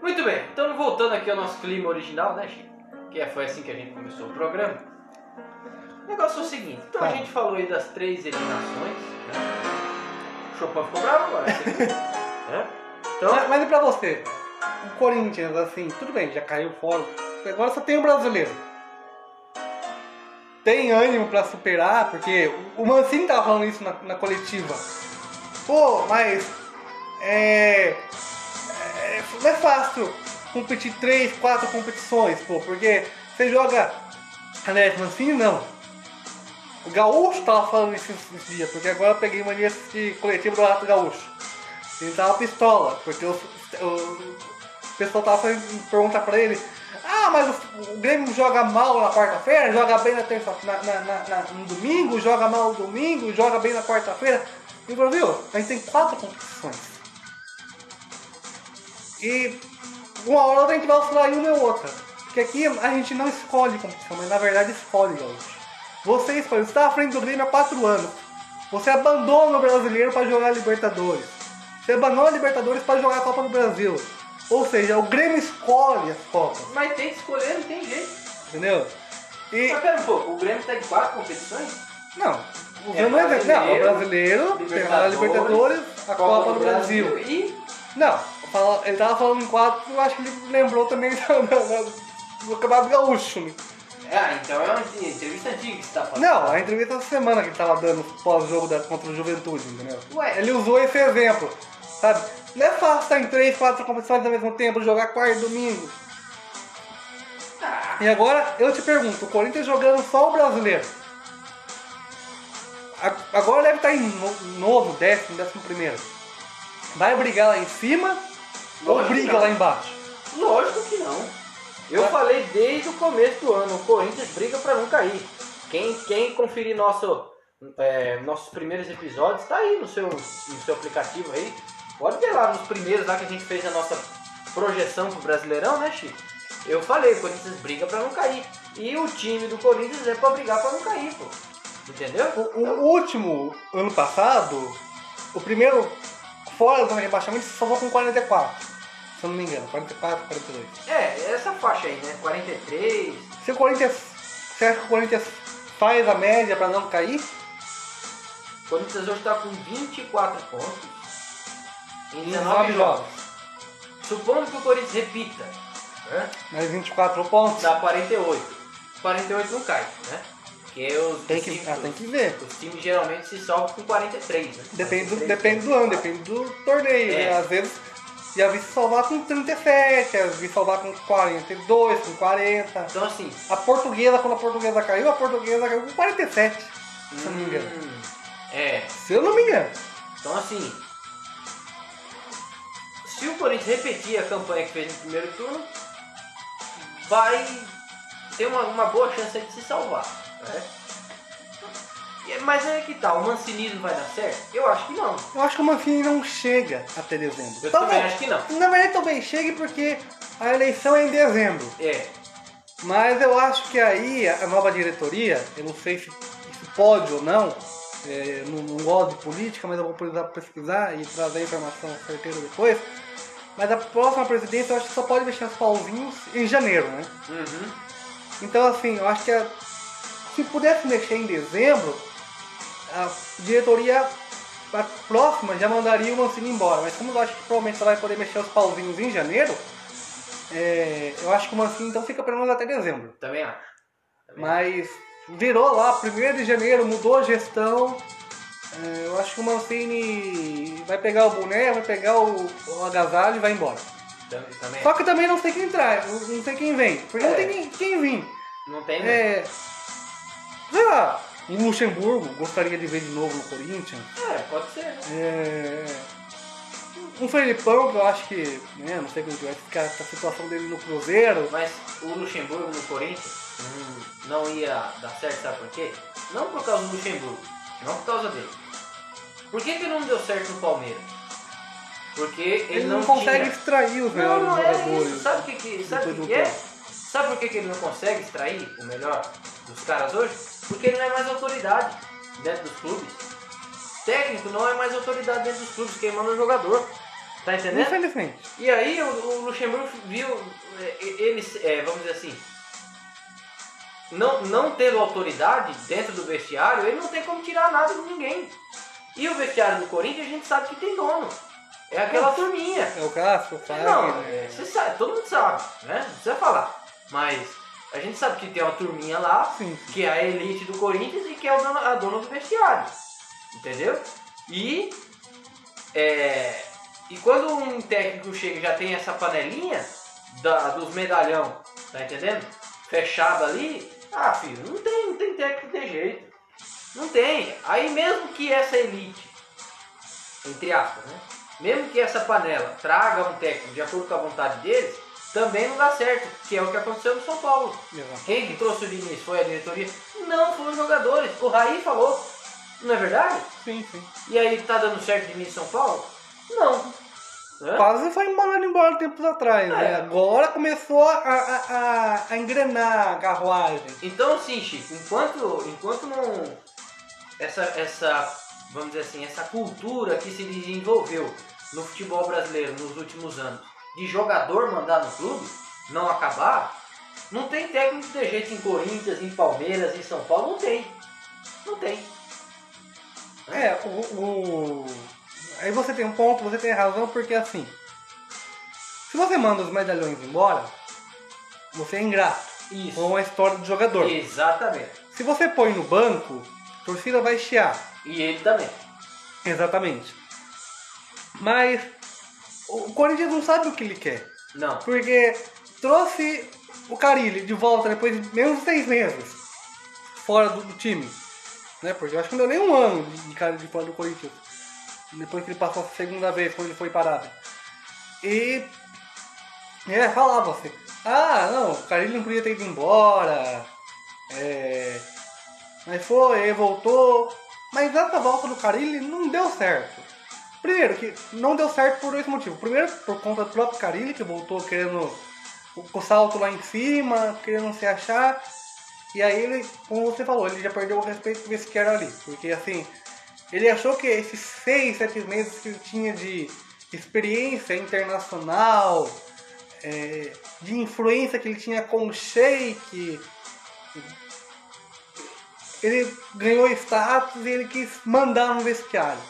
Muito bem, então voltando aqui ao nosso clima original, né, Chico? Que foi assim que a gente começou o programa. O negócio é o seguinte, então a Tá. gente falou aí das três eliminações, né? O Chopin ficou bravo agora, você- né? Então, Mas, mas e pra você? O Corinthians, assim, tudo bem, já caiu fora. Agora só tem o brasileiro. Tem ânimo pra superar, porque o Mancini tava falando isso na, na coletiva. Pô, mas é, é. Não é fácil competir três, quatro competições, pô, porque você joga. Aliás, Mancini não. O Gaúcho tava falando isso esse dia, porque agora eu peguei mania de coletivo do Rato Gaúcho. Ele tava pistola, porque o, o, pessoal tava fazendo pergunta pra ele. Ah, mas o, o Grêmio joga mal na quarta-feira, joga bem na terça na, na, na- no domingo, joga mal no domingo, joga bem na quarta-feira. Ele falou, viu, a gente tem quatro competições. E uma hora a gente vai oscilar em uma ou outra. que aqui a gente não escolhe competição, mas na verdade escolhe, gaúcho. Você escolhe, você está à frente do Grêmio há 4 anos. Você abandona o brasileiro para jogar Libertadores. Você abandona a Libertadores para jogar a Copa do Brasil. Ou seja, o Grêmio escolhe as Copas, Mas tem que escolher, não tem jeito. entendeu? E. Mas pera um pouco, o Grêmio tá em quatro competições? Não, o É Grêmio não é não, é o brasileiro, brasileiro, tem a Libertadores, a Copa, do Brasil. E Não, ele tava falando em quatro, eu acho que ele lembrou também do, do, do Campeonato Gaúcho. né? Ah, então é uma entrevista antiga que você tá falando. Não, a entrevista essa semana que ele tava dando pós-jogo da- contra o Juventude, entendeu? Ué. Ele usou esse exemplo, sabe? Não é fácil estar em três, quatro competições ao mesmo tempo, jogar quarto e domingo. Ah, E agora eu te pergunto, o Corinthians jogando só o brasileiro. Agora deve estar em no- novo, décimo, décimo primeiro. Vai brigar lá em cima ou Lógico que briga lá embaixo? lógico que não. Eu Vai. falei desde o começo do ano, o Corinthians briga pra não cair. Quem, quem conferir nosso, é, nossos primeiros episódios, tá aí no seu, no seu aplicativo aí. Pode ver lá nos primeiros lá que a gente fez a nossa projeção pro Brasileirão, né, Chico? Eu falei, o Corinthians briga pra não cair. E o time do Corinthians é pra brigar pra não cair, pô. Entendeu? O, o último, ano passado, o primeiro fora do rebaixamento se salvou com 44. Se eu não me engano, 44, 42. É, essa faixa aí, né? 43. Se o Corinthians. Você acha que o Corinthians faz a média pra não cair? O Corinthians hoje tá com 24 pontos. Em Em 19 9 jogos. Supondo que o Corinthians repita, né? Mais 24 pontos. Dá 48. 48 não cai, né? Porque os, Tem que, times, ah, tem que ver. os times geralmente se salvam com 43, né? Depende do, 43. depende do ano, depende do torneio. É. né? Às vezes já vi se salvar com 37, às vezes vi salvar com 42, com 40. Então assim, A portuguesa, quando a portuguesa caiu, a portuguesa caiu com 47, se eu não me engano. hum, é. Se eu não me engano. Então assim, se o Corinthians repetir a campanha que fez no primeiro turno, vai ter uma, uma boa chance de se salvar. Né? Mas é que tal, o mancinismo vai dar certo? Eu acho que não. Eu acho que o Mancini não chega até dezembro. Eu Talvez- também acho que não. Na verdade, talvez chegue porque a eleição é em dezembro. É, Mas eu acho que aí a nova diretoria, eu não sei se, se pode ou não, é, não, não gosto de política, mas eu vou precisar pesquisar e trazer a informação certeira depois. Mas a próxima presidência eu acho que só pode mexer os pauzinhos em janeiro, né? uhum. Então assim, eu acho que a- se pudesse mexer em dezembro, a diretoria a próxima já mandaria o Mancini embora. Mas como eu acho que provavelmente ela vai poder mexer os pauzinhos em janeiro, é, eu acho que o Mancini então fica pelo menos até dezembro. também acho. Também Mas virou lá, 1 de janeiro, mudou a gestão. É, eu acho que o Mancini vai pegar o boné, vai pegar o, o agasalho e vai embora. Também, Só que também não sei quem traz, não, não sei quem vem. Porque não É. tem quem, quem vir. não tem, né? É. Sei lá, um Luxemburgo gostaria de ver de novo no Corinthians. É, pode ser. né? É, um Felipão, que eu acho que, né, não sei como vai ficar a situação dele no Cruzeiro. Mas o Luxemburgo no Corinthians hum, não ia dar certo, sabe por quê? Não por causa do Luxemburgo, não por causa dele. Por que, que não deu certo no Palmeiras? Porque ele, Ele, não, consegue tinha... extrair os Não, melhores não é jogadores. isso. Sabe o que, que, sabe que, que é? Sabe por que, que ele não consegue extrair o melhor dos caras hoje? Porque ele não é mais autoridade dentro dos clubes. Técnico não é mais autoridade dentro dos clubes, quem manda é o jogador. Tá entendendo? Infelizmente. E aí o, o Luxemburgo viu é, ele, é, vamos dizer assim, não, não tendo autoridade dentro do vestiário, ele não tem como tirar nada de ninguém. E o vestiário do Corinthians a gente sabe que tem dono. É aquela turminha. É o Cássio, o Fagner. Não, né? é, você sabe, todo mundo sabe, né? Não precisa falar. Mas a gente sabe que tem uma turminha lá, Sim. que é a elite do Corinthians e que é dono, a dona do vestiário. Entendeu? E, é, e quando um técnico chega e já tem essa panelinha da, dos medalhão, tá entendendo? Fechado ali, ah filho, não tem, não tem técnico de jeito. Não tem. Aí mesmo que essa elite, entre aspas, né? Mesmo que essa panela traga um técnico de acordo com a vontade deles, também não dá certo, que é o que aconteceu no São Paulo. Exato. Quem que trouxe o Diniz? Foi a diretoria? Não, foram os jogadores. O Raí falou. Não é verdade? Sim, sim. E aí tá dando certo de mim em São Paulo? Não. Hã? quase foi mandado embora tempos atrás, né? É. Agora começou a, a, a, a engrenar a carruagem. Então, assim, Chico, enquanto, enquanto não. Essa, essa, vamos dizer assim, essa cultura que se desenvolveu no futebol brasileiro nos últimos anos, de jogador mandar no clube, não acabar, não tem técnico de jeito em Corinthians, em Palmeiras, em São Paulo, não tem. Não tem. É, o, o- Aí você tem um ponto, você tem razão, porque assim. Se você manda os medalhões embora, você é ingrato Isso. com a história do jogador. Exatamente. Se você põe no banco, a torcida vai chiar. E ele também. Exatamente. Mas o Corinthians não sabe o que ele quer. Não. Porque trouxe o Carilli de volta depois de menos de seis meses fora do, do time. Né? Porque eu acho que não deu nem um ano de, de Carilli fora do Corinthians. Depois que ele passou a segunda vez, quando ele foi parado. E. É, falava assim. Ah, não, o Carilli não podia ter ido embora. É. Mas foi, aí voltou. Mas essa volta do Carilli não deu certo. Primeiro, que não deu certo por dois motivos. Primeiro, por conta do próprio Carilli, que voltou querendo o, salto lá em cima, querendo se achar. E aí ele, como você falou, ele já perdeu o respeito do vestiário ali. Porque assim, ele achou que esses seis, sete meses que ele tinha de experiência internacional, é, de influência que ele tinha com o Sheik, ele ganhou status e ele quis mandar no vestiário.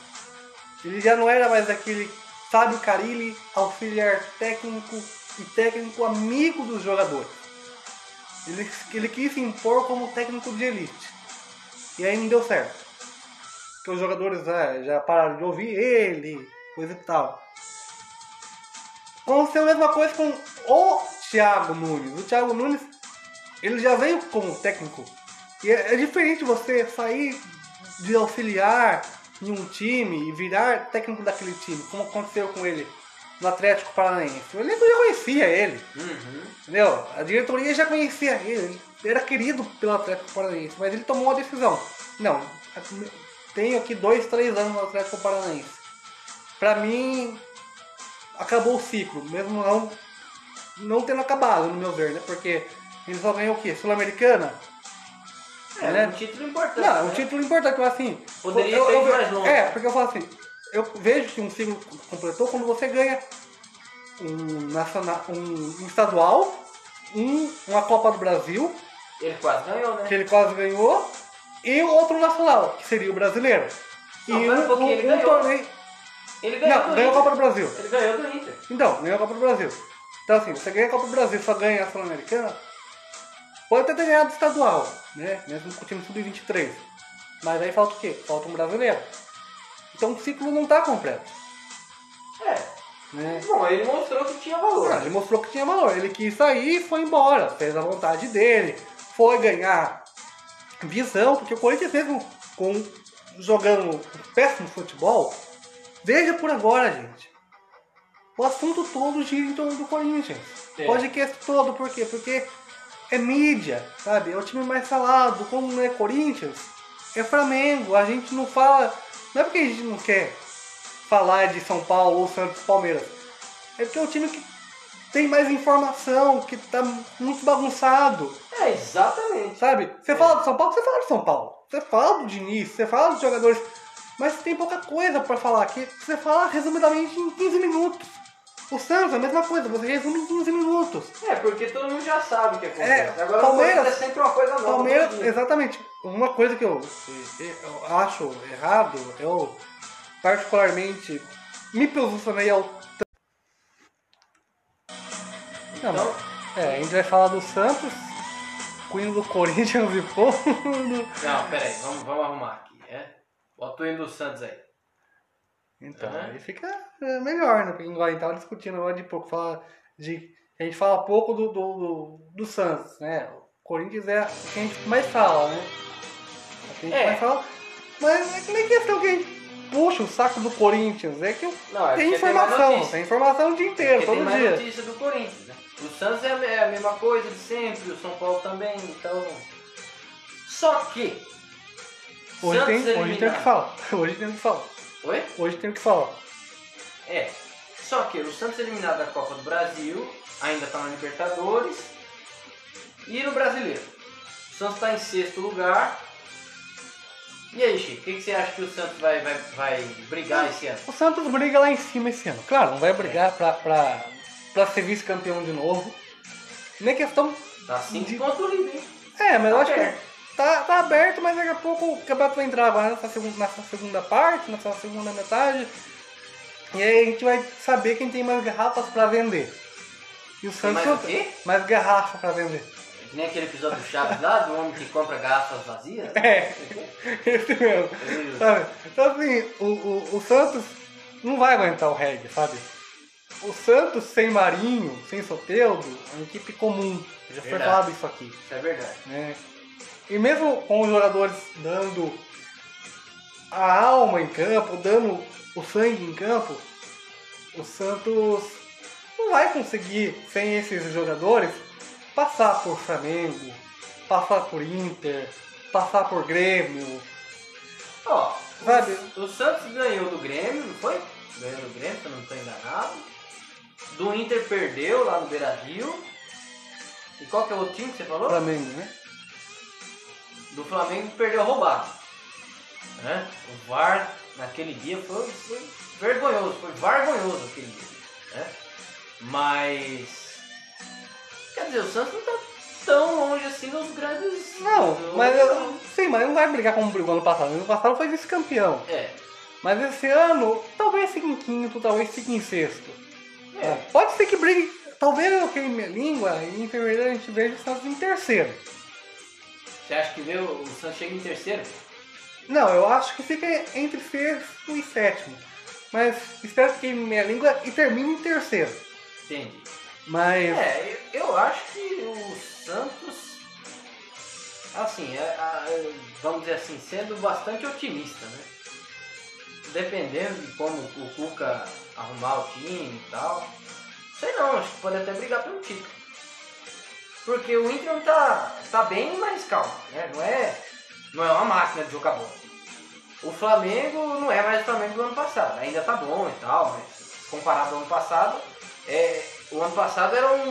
Ele já não era mais aquele Fábio Carilli, auxiliar técnico e técnico amigo dos jogadores. Ele, ele quis se impor como técnico de elite. E aí não deu certo. Porque os jogadores já, já pararam de ouvir ele, coisa e tal. Aconteceu a mesma coisa com o Thiago Nunes. O Thiago Nunes, ele já veio como técnico. E é, é diferente você sair de auxiliar em um time e virar técnico daquele time, como aconteceu com ele no Atlético Paranaense. O elenco já conhecia ele, Uhum. entendeu? A diretoria já conhecia ele, ele era querido pelo Atlético Paranaense, mas ele tomou uma decisão. Não, tenho aqui dois, três anos no Atlético Paranaense. Pra mim, acabou o ciclo, mesmo não, não tendo acabado, no meu ver, né? Porque ele só ganhou o quê? Sul-Americana? É, Né? um título importante. Não, é um né? título importante, mas assim. Poderia eu, ter eu, mais longe. É, porque eu falo assim, eu vejo que um ciclo completou quando você ganha um, nacional, um, um estadual, um, uma Copa do Brasil, Ele quase ganhou, né? que ele quase ganhou, e outro nacional, que seria o brasileiro. Não, e um pouquinho, ele ganhou. torneio. Ele ganhou Não, ganhou a. Copa do Brasil. Ele ganhou do Inter. Então, ganhou a Copa do Brasil. Então assim, você ganha a Copa do Brasil e só ganha a Sul-Americana, pode até ter ganhado o estadual, né? Mesmo com o time sub-23. Mas aí falta o quê? Falta um brasileiro. Então o ciclo não está completo. É. Né? Bom, ele mostrou que tinha valor. Ah, ele mostrou que tinha valor. Ele quis sair e foi embora. Fez a vontade dele. Foi ganhar visão, porque o Corinthians mesmo com, jogando um péssimo futebol, veja por agora, gente. O assunto todo gira em torno do Corinthians. É. Podcast todo, por quê? Porque é mídia, sabe? É o time mais falado. Como não é Corinthians, é Flamengo. A gente não fala. Não é porque a gente não quer falar de São Paulo ou Santos Palmeiras. É porque é o time que tem mais informação, que tá muito bagunçado. É, exatamente. Sabe? Você fala do São Paulo, você fala do São Paulo. Você fala do Diniz, você fala dos jogadores. Mas tem pouca coisa pra falar aqui. Você fala resumidamente em 15 minutos. O Santos é a mesma coisa, você resume em 15 minutos. É, porque todo mundo já sabe o que acontece. É, Agora Palmeiras- o é sempre uma coisa nova. Palmeiras, dia. exatamente. Uma coisa que eu, eu acho errado, eu particularmente me posicionei ao. Não, Então, É, a gente vai falar do Santos, com o hino do Corinthians e fundo. não, peraí, vamos, vamos arrumar aqui. É? Bota o hino do Santos aí. Então, Aham. aí fica é, melhor, né? Porque igual a gente tava discutindo agora de pouco, fala de, a gente fala pouco do, do, do, do Santos, né? O Corinthians é o que a gente mais fala, né? É a gente É. mais fala. Mas é que nem questão que a gente puxa o saco do Corinthians, é que Não, é tem tem informação, notícia. tem informação o dia inteiro, Porque tem todo mais dia. notícia do Corinthians, né? O Santos é a é a mesma coisa de sempre, o São Paulo também, então. Só que. Hoje tem, hoje tem o que falar. Hoje tem o que falar. Oi? Hoje tem o que falar. É. Só que o Santos eliminado da Copa do Brasil, ainda tá na Libertadores e no Brasileiro. O Santos tá em sexto lugar. E aí, Chico, o que, que você acha que o Santos vai, vai, vai brigar esse ano? O Santos briga lá em cima esse ano. Claro, não vai brigar pra, pra, pra ser vice-campeão de novo. Nem questão. Tá 5 De- pontos hein? É, mas eu Tá acho aberto. que tá, tá aberto, mas daqui a pouco o campeonato vai entrar agora nessa segunda, nessa segunda parte, nessa segunda metade. E aí a gente vai saber quem tem mais garrafas pra vender. E o Santos mais o quê? mais garrafa pra vender. Que nem aquele episódio do Chaves lá, do homem que compra garrafas vazias. É, esse mesmo. Sabe? Então assim, o, o, o Santos não vai aguentar o reggae, sabe? O Santos sem Marinho, sem Soteudo, é uma equipe comum. Já foi falado isso aqui. Isso é verdade. né? E mesmo com os jogadores dando a alma em campo, dando o sangue em campo, o Santos não vai conseguir, sem esses jogadores, passar por Flamengo, passar por Inter, passar por Grêmio. Ó, Sabe? o, o Santos ganhou do Grêmio, não foi? Ganhou do Grêmio, se eu não estou enganado. Do Inter perdeu lá no Beira Rio. E qual que é o outro time que você falou? Flamengo, né? Do Flamengo perdeu roubado. Né? O VAR naquele dia foi, foi vergonhoso, foi vergonhoso aquele dia. Né? Mas. Quer dizer, o Santos não tá tão longe assim nos grandes. Não, do- mas eu, sim, mas não vai brigar como brigou ano passado. Ano passado foi vice-campeão. É. Mas esse ano, talvez fique em quinto, talvez fique em sexto. É. É, Pode ser que brigue. Talvez eu queime minha língua e em fevereiro a gente veja o Santos em terceiro. Você acha que vê o Santos chega em terceiro? Não, eu acho que fica entre sexto e sétimo. Mas espero que minha língua e termine em terceiro. Entendi. Mas. É, eu, acho que o Santos, assim, é, é, vamos dizer assim, sendo bastante otimista, né? Dependendo de como o Cuca arrumar o time e tal. Sei não, acho que pode até brigar pelo título. Porque o Inter não tá, tá bem mais calmo, né? Não é, não é uma máquina de jogar bola. O Flamengo não é mais o Flamengo do ano passado. Ainda tá bom e tal, mas comparado ao ano passado, é, o ano passado era um,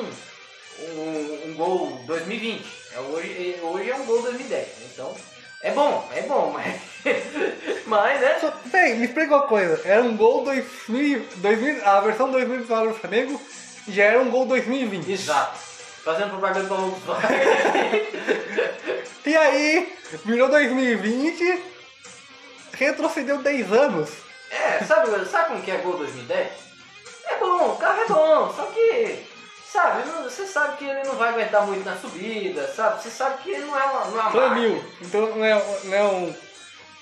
um, um gol 2020. É, hoje, hoje é um gol 2010. né? Então, é bom, é bom, mas. mas, né? Só- Peraí, me explica uma coisa. Era um gol 2000, 2000 a versão 2019 do Flamengo já era um gol 2020. Exato. Fazendo propaganda pra Volkswagen. E aí, virou 2020, retrocedeu 10 anos. É, sabe, sabe como que é gol 2010? É bom, o carro é bom, só que, sabe, você sabe que ele não vai aguentar muito na subida, sabe? Você sabe que ele não é uma, não é uma mil. Então não é, não é um.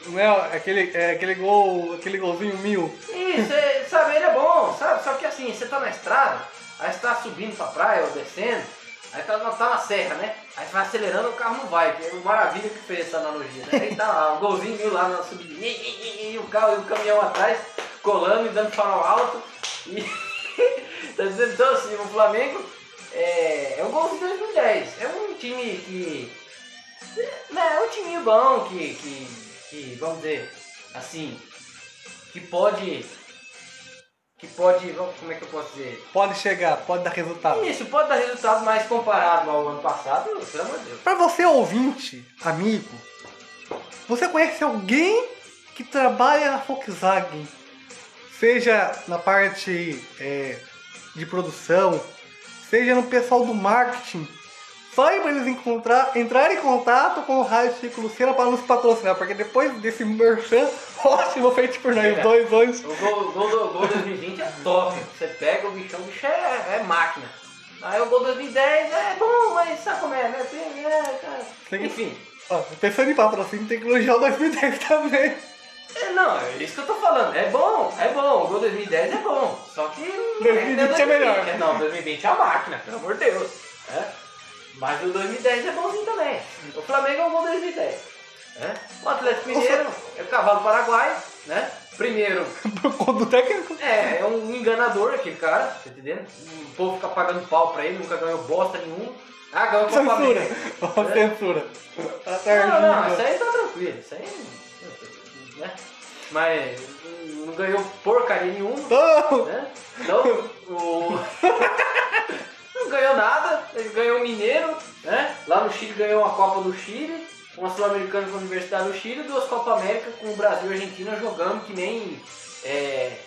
Não é aquele, é aquele gol. aquele golzinho mil. Isso, é, sabe, ele é bom, sabe? Só que assim, você tá na estrada, aí você tá subindo pra praia ou descendo, aí tá, tá na serra, né? Aí vai acelerando o carro não vai, que é o Maravilha que fez essa analogia, né? Aí tá lá, o golzinho mil lá na subida, e, o carro e o caminhão atrás, colando e dando farol alto. E, tá dizendo, então assim, o Flamengo é, é um golzinho de 2010, é um time que. É, é um timinho bom que, que, que, vamos dizer, assim, que pode. Que pode. Como é que eu posso dizer? Pode chegar, pode dar resultado. Isso, pode dar resultado mais comparado ao ano passado, pelo amor de Deus. Pra você ouvinte, amigo, você conhece alguém que trabalha na Volkswagen? Seja na parte é, de produção, seja no pessoal do marketing. Para eles encontrar, entrar em contato com o Rádio Chico Luciano para nos patrocinar, porque depois desse merchan ótimo feito por nós É. dois hoje, O gol, gol, do, gol 2020 é top. Você pega o bichão, o bicho é, é máquina. Aí o gol 2010 é bom, mas sabe como é, né? Tem, é, que- Enfim. ó, pensando em patrocínio, tem que elogiar o 2010 também. É, não, é isso que eu tô falando. É bom, é bom. O gol 2010 é bom. Só que. não 2020 é melhor. É, não, 2020 é a máquina, pelo amor de Deus. É. Mas o 2010 é bonzinho também. O Flamengo é o gol 2010. É. O Atlético Mineiro é o cavalo paraguai, né? Primeiro, Por conta do técnico. é, é um enganador aquele cara, tá entendendo? O povo fica pagando pau pra ele, nunca ganhou bosta nenhuma. Ah, ganhou a Copa Censura. América. Ó, É. Censura. Tá Não, não, tardinho. isso aí tá tranquilo, isso aí. Né? Mas não ganhou porcaria nenhuma. Então, né? Então, o... não ganhou nada, ele ganhou o Mineiro, né? Lá no Chile ganhou uma Copa do Chile, uma Sul-Americana com a Universidade do Chile, duas Copa América com o Brasil e a Argentina jogando que nem. é,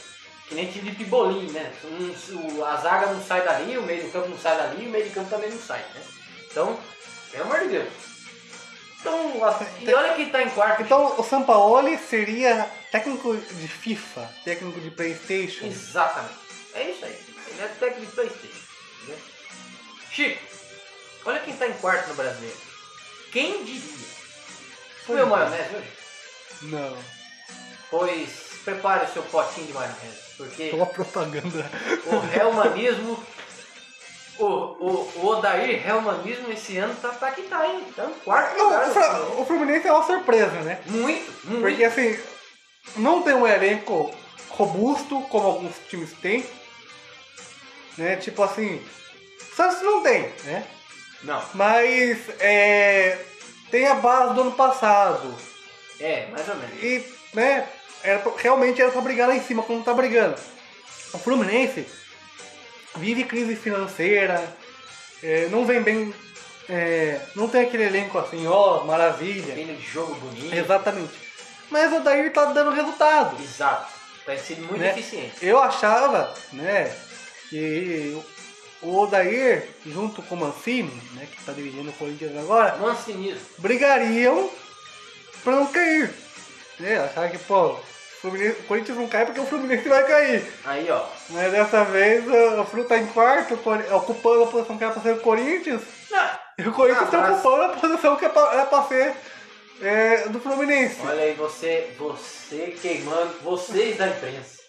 que nem time de pibolim, né? Um- a zaga não sai dali, o meio de campo não sai dali, o meio de campo também não sai, né? Então, pelo amor de Deus. Então, a- e olha quem tá em quarto. então o Sampaoli seria técnico de FIFA, técnico de Playstation. Exatamente. É isso aí. Ele é técnico de Playstation. Chico, olha quem tá em quarto no brasileiro. Quem diria? Comeu maionese hoje? Não, Pois prepare o seu potinho de maionese. Porque uma propaganda. o Helmanismo, o, o, o Odair Helmanismo esse ano tá, tá que tá, hein? Tá em quarto Não, lugar. o Fra- o Fluminense é uma surpresa, né? Muito, muito. Porque assim, não tem um elenco robusto como alguns times têm. Né? Tipo assim, Santos não tem, né? Não, Mas é, tem a base do ano passado. é, mais ou menos. E, né, era pra- realmente era pra brigar lá em cima, como tá brigando. O Fluminense vive crise financeira, é, não vem bem. é, não tem aquele elenco assim, ó, maravilha. Aquele jogo bonito. Exatamente. Mas o Dair tá dando resultado. Exato. Tá sendo muito né? eficiente. Eu achava, né, que o Odair, junto com o Mancini, né, que tá dirigindo o Corinthians agora, Mancinismo. brigariam pra não cair. Né? Achava que, pô, o Corinthians não cai porque o Fluminense vai cair. Aí, ó. Mas dessa vez o Flu tá em quarto, ocupando a posição que era pra ser o Corinthians, Não. e o Corinthians tá Abraço. ocupando a posição que é era pra ser é, do Fluminense. Olha aí, você, você queimando, vocês da imprensa.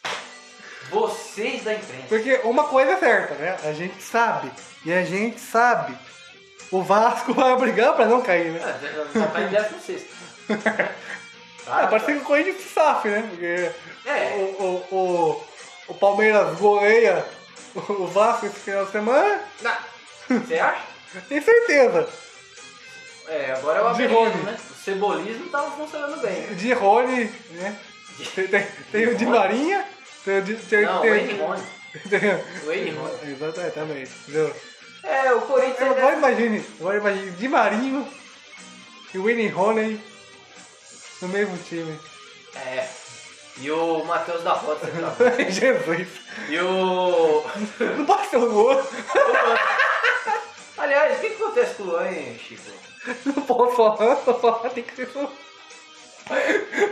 Vocês da imprensa. Porque uma coisa é certa, né? A gente sabe, e a gente sabe, o Vasco vai brigar pra não cair, né? Ah, já- tá em 16. Ah, parece que o Corinthians se safe, né? Porque É. o, o, o, o Palmeiras goleia o Vasco esse final de semana, Não. Você acha? tem certeza. É, agora é o De abelismo, né? O cebolismo tava funcionando bem. De Rony, né? Tem, tem, tem o de? Marinha, tem. Tem, Não, tem, Wayne O Wayne. Exatamente, também. Entendeu? É, o Corinthians... Eu Agora imagine, agora imagine Di Marinho e o Winnie Honey no mesmo time. É. E o Matheus da Rota central. Jesus. E o... Não pode ser o Luan. Aliás, o que, acontece com o Luan, hein, Chico? Não posso falar, eu falar tem que.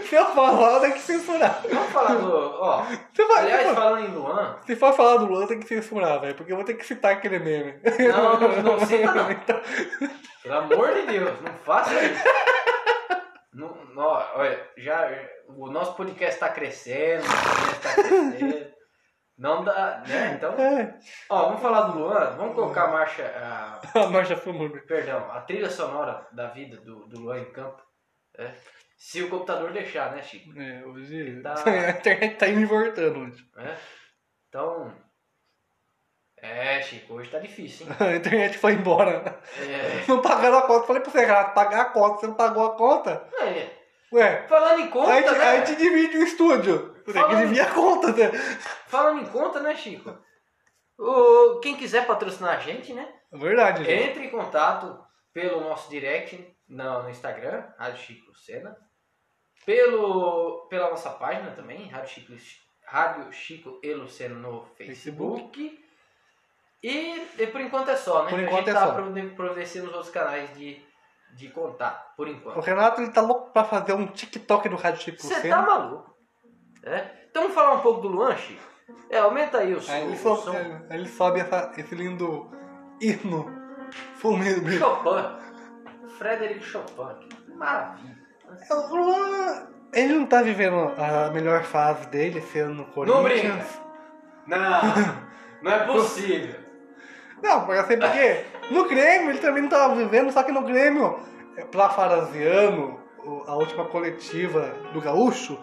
Se eu falar, tem que censurar. Vamos falar do... Ó, Você vai, aliás, for, falando em Luan... se for falar do Luan, tem que censurar, velho. Porque eu vou ter que citar aquele meme. Não, não, não cita não. Pelo amor de Deus, não faça isso. Não, não, olha, já, o nosso podcast está crescendo, o podcast está crescendo. Não dá, né? Então, é, ó, vamos falar do Luan, vamos colocar a marcha, a, a marcha fumando. perdão, a trilha sonora da vida do, do Luan em campo. né? Se o computador deixar, né, Chico? É, hoje Tá. a internet tá indo e voltando hoje. Né? Então, é, Chico, hoje tá difícil, hein? A internet foi embora. É, Não pagaram a conta. Falei pra você, Renato, pagar a conta. Você não pagou a conta? é, Ué, falando em conta, a gente, né? a gente divide o estúdio. Você tem que dividir a conta, né? Falando em conta, né, Chico? O, quem quiser patrocinar a gente, né? É verdade. Entre em contato pelo nosso direct no, no Instagram, Rádio Chico Lucena. Pelo, pela nossa página também, Rádio Chico, Rádio Chico e Lucena no Facebook. E, e por enquanto é só, né? Por a enquanto gente é tá só. providen- providenciando os outros canais de, de contato, por O enquanto. Renato ele tá louco pra fazer um TikTok do Rádio Chico Você tá maluco? É? Então vamos falar um pouco do Luan, Chico? É, aumenta aí o som. Aí ele, o so- som. ele sobe essa- esse lindo hino fúnebre. Chopin. Frederic Chopin. Que maravilha. O Luan, ele não tá vivendo a melhor fase dele, sendo no Não brinca. Corinthians. Não, não é possível. Não, porque assim, porque no Grêmio ele também não tava vivendo, só que no Grêmio, é, parafraseando o- a última coletiva do Gaúcho,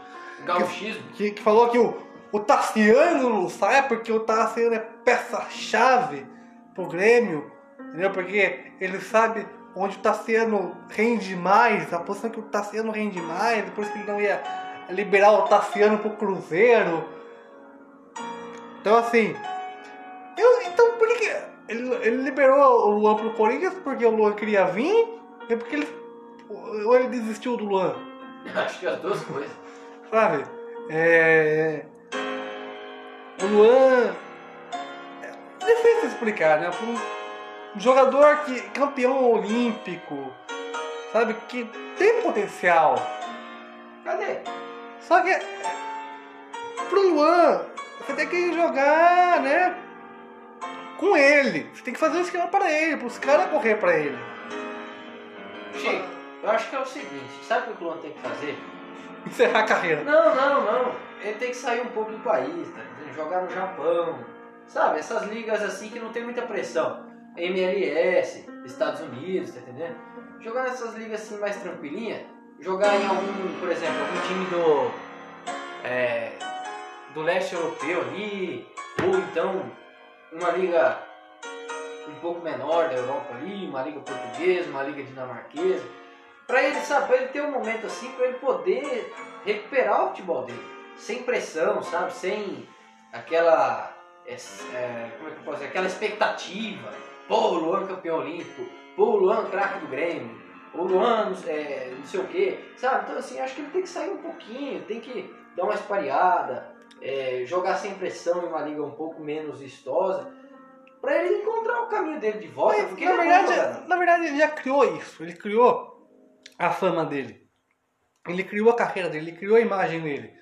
Gauchismo. que, que falou que o, o Tassiano não sai porque o Tassiano é peça-chave pro Grêmio, entendeu? Porque ele sabe onde o Tassiano rende mais, a posição que o Tassiano rende mais, por isso que ele não ia liberar o Tassiano pro Cruzeiro. Então assim. eu- então por que. ele, ele liberou o Luan pro Corinthians porque o Luan queria vir? É porque ele. Ou ele desistiu do Luan? Acho que as duas coisas. Sabe? É. O Luan. É difícil explicar, né? Um jogador que. campeão olímpico, sabe? Que tem potencial. Cadê? Só que. Pro Luan, você tem que jogar, né? Com ele. Você tem que fazer um esquema para ele, pros caras correr pra ele. Chico, eu acho que é o seguinte, sabe o que o Luan tem que fazer? Encerrar a carreira. Não, não, não. Ele tem que sair um pouco do país, tá? jogar no Japão. Sabe, essas ligas assim que não tem muita pressão. MLS, Estados Unidos, tá entendendo? Jogar nessas ligas assim mais tranquilinha. Jogar em algum, por exemplo, algum time do. é, do leste europeu ali. Ou então uma liga um pouco menor da Europa ali, uma liga portuguesa, uma liga dinamarquesa. Pra ele, sabe, pra ele ter um momento assim, pra ele poder recuperar o futebol dele. Sem pressão, sabe? Sem aquela. é, é, como é que eu posso dizer? Aquela expectativa. Pô, o Luan campeão olímpico. Pô, o Luan craque do Grêmio. O Luan é, não sei o quê. Sabe? Então assim, acho que ele tem que sair um pouquinho, tem que dar uma espalhada, é, jogar sem pressão em uma liga um pouco menos vistosa. Pra ele encontrar o caminho dele de volta. Mas, porque na, é bom jogador. verdade, na verdade, ele já criou isso. Ele criou a fama dele. Ele criou a carreira dele, ele criou a imagem dele.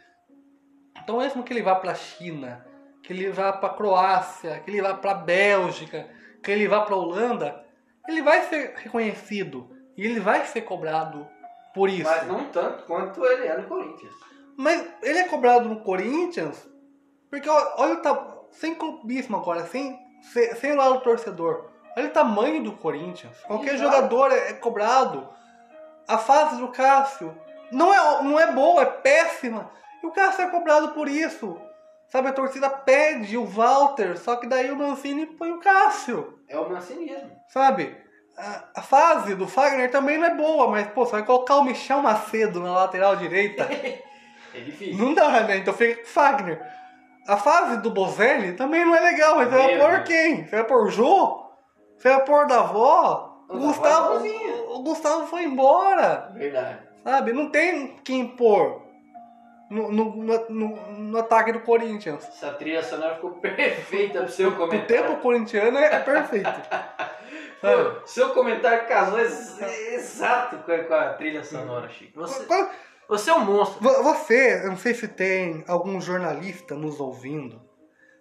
Então, mesmo que ele vá pra China, que ele vá pra Croácia, que ele vá pra Bélgica, que ele vá pra Holanda, ele vai ser reconhecido e ele vai ser cobrado por isso. Mas não tanto quanto ele é no Corinthians. Mas ele é cobrado no Corinthians porque olha o ta... sem clubismo agora, sem, sem, sem o lado do torcedor. Olha o tamanho do Corinthians. Qualquer Exato. jogador é, é cobrado. A fase do Cássio não é, não é boa, é péssima. E o Cássio é cobrado por isso. Sabe, a torcida pede o Walter, só que daí o Mancini põe o Cássio. É o mancinismo. Sabe? A, a fase do Fagner também não é boa, mas pô, você vai colocar o Michel Macedo na lateral direita. É difícil. Não dá, né? Então fica com o Fagner. A fase do Bozelli também não é legal, mas você vai pôr quem? Você vai pôr o Jô? Você vai pôr o Davó? O é Gustavo, o Gustavo foi embora, Verdade. sabe? Não tem quem pôr no, no, no, no- ataque do Corinthians. Essa trilha sonora ficou perfeita pro seu O comentário. tempo corintiano é, é perfeito. Pô, seu comentário casou ex- exato com a, trilha sonora, Chico. Você, você é um monstro. Vo- Você, eu não sei se tem algum jornalista nos ouvindo,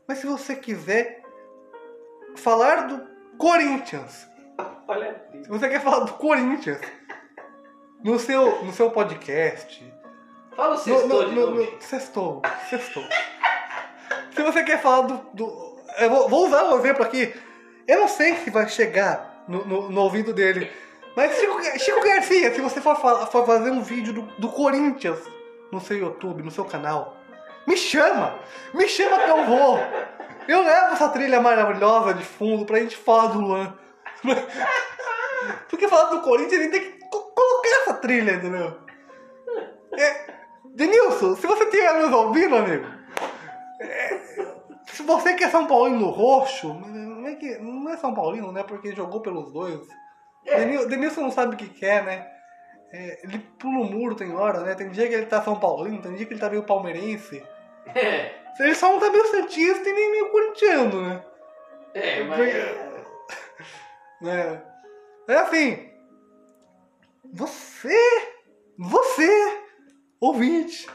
mas se você quiser falar do Corinthians, Olha a trilha. você quer falar do Corinthians no seu, no seu podcast, Fala o no, sexto no, de no, novo. no, sextou, sextou. Se você quer falar do. do- eu vou, vou usar um exemplo aqui. Eu não sei se vai chegar no, no, no ouvido dele. Mas Chico, Chico Garcia, se você for, for fazer um vídeo do, do Corinthians no seu YouTube, no seu canal, me chama! Me chama que eu vou! Eu levo essa trilha maravilhosa de fundo pra gente falar do Luan. Porque falar do Corinthians, ele tem que co- colocar essa trilha, entendeu? É, Denilson, se você estiver nos ouvindo, amigo, é, se você que é São Paulino no roxo, não é, que, não é São Paulino, né? Porque jogou pelos dois. Denil- Denilson não sabe o que quer, né? É, ele pula o muro, tem hora, né? Tem dia que ele tá São Paulino, tem dia que ele tá meio palmeirense. É, Ele só não tá meio santista e nem meio corintiano, né? é, mas. É, é assim. Você, você, ouvinte,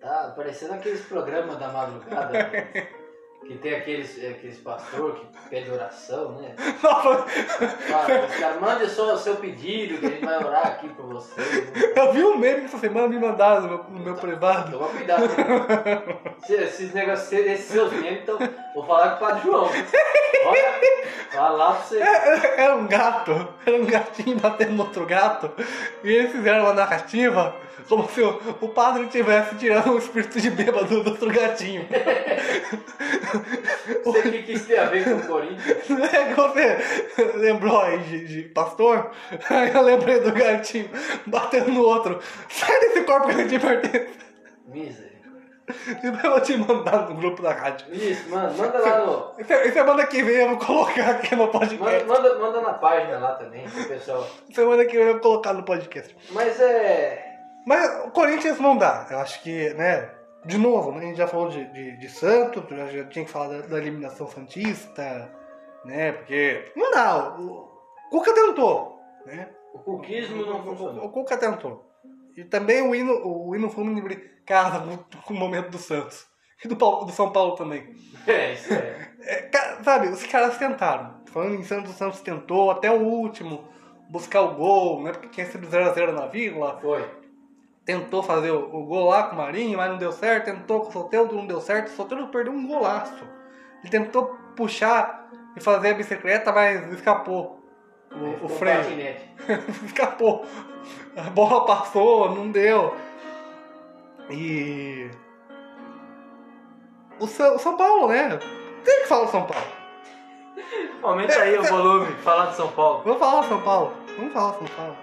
Tá parecendo aqueles programas da madrugada. né? que tem aqueles, aqueles pastor que pede oração, né? Fala, os caras, mande só o seu pedido, que a gente vai orar aqui por você. eu vi um meme essa semana me mandaram no meu, no meu privado. Toma cuidado. né? Se- Esses negócios, esses seus memes, então, vou falar com o Padre João. Olha, fala lá pra você. Era um gato, era um gatinho batendo no outro gato, e eles fizeram uma narrativa como se o, o padre estivesse tirando o espírito de bêbado do outro gatinho. Não sei o que que isso tem a ver com o Corinthians. É que você lembrou aí de, de pastor? Aí eu lembrei do gatinho batendo no outro. Sai desse corpo que a gente pertence. Misericórdia. Depois eu vou te mandar no grupo da rádio. Isso, mano, manda lá no. Esse- Semana que vem eu vou colocar aqui no Manda, podcast. manda, manda na página lá também, pro pessoal. Semana que vem eu vou colocar no podcast. Mas é. Mas o Corinthians não dá. Eu acho que, né? De novo, né, a gente já falou de, de, de Santos, já, já tinha que falar da, da eliminação Santista, né? Porque não dá. O, o Cuca tentou, né? O cuquismo não O, funcionou. o Cuca tentou. E também o hino, o hino fúnebre casa com, com o momento do Santos. E do, Paulo- do São Paulo também. É, isso é. É, sabe, os caras tentaram. Falando em Santos, o Santos tentou até o último buscar o gol, né? Porque tinha sido 0x0 na vírgula. Foi. Tentou fazer o, o gol lá com o Marinho, mas não deu certo. Tentou com o Soteldo, não deu certo. O Soteldo perdeu um golaço. Ele tentou puxar e fazer a bicicleta, mas escapou. O, o freio. patinete. escapou. A bola passou, não deu. E. O São, o São Paulo, né? Tem que falar do São Paulo. Aumenta aí o volume, falar de São Paulo. Vamos falar do São Paulo. Vamos falar do São Paulo.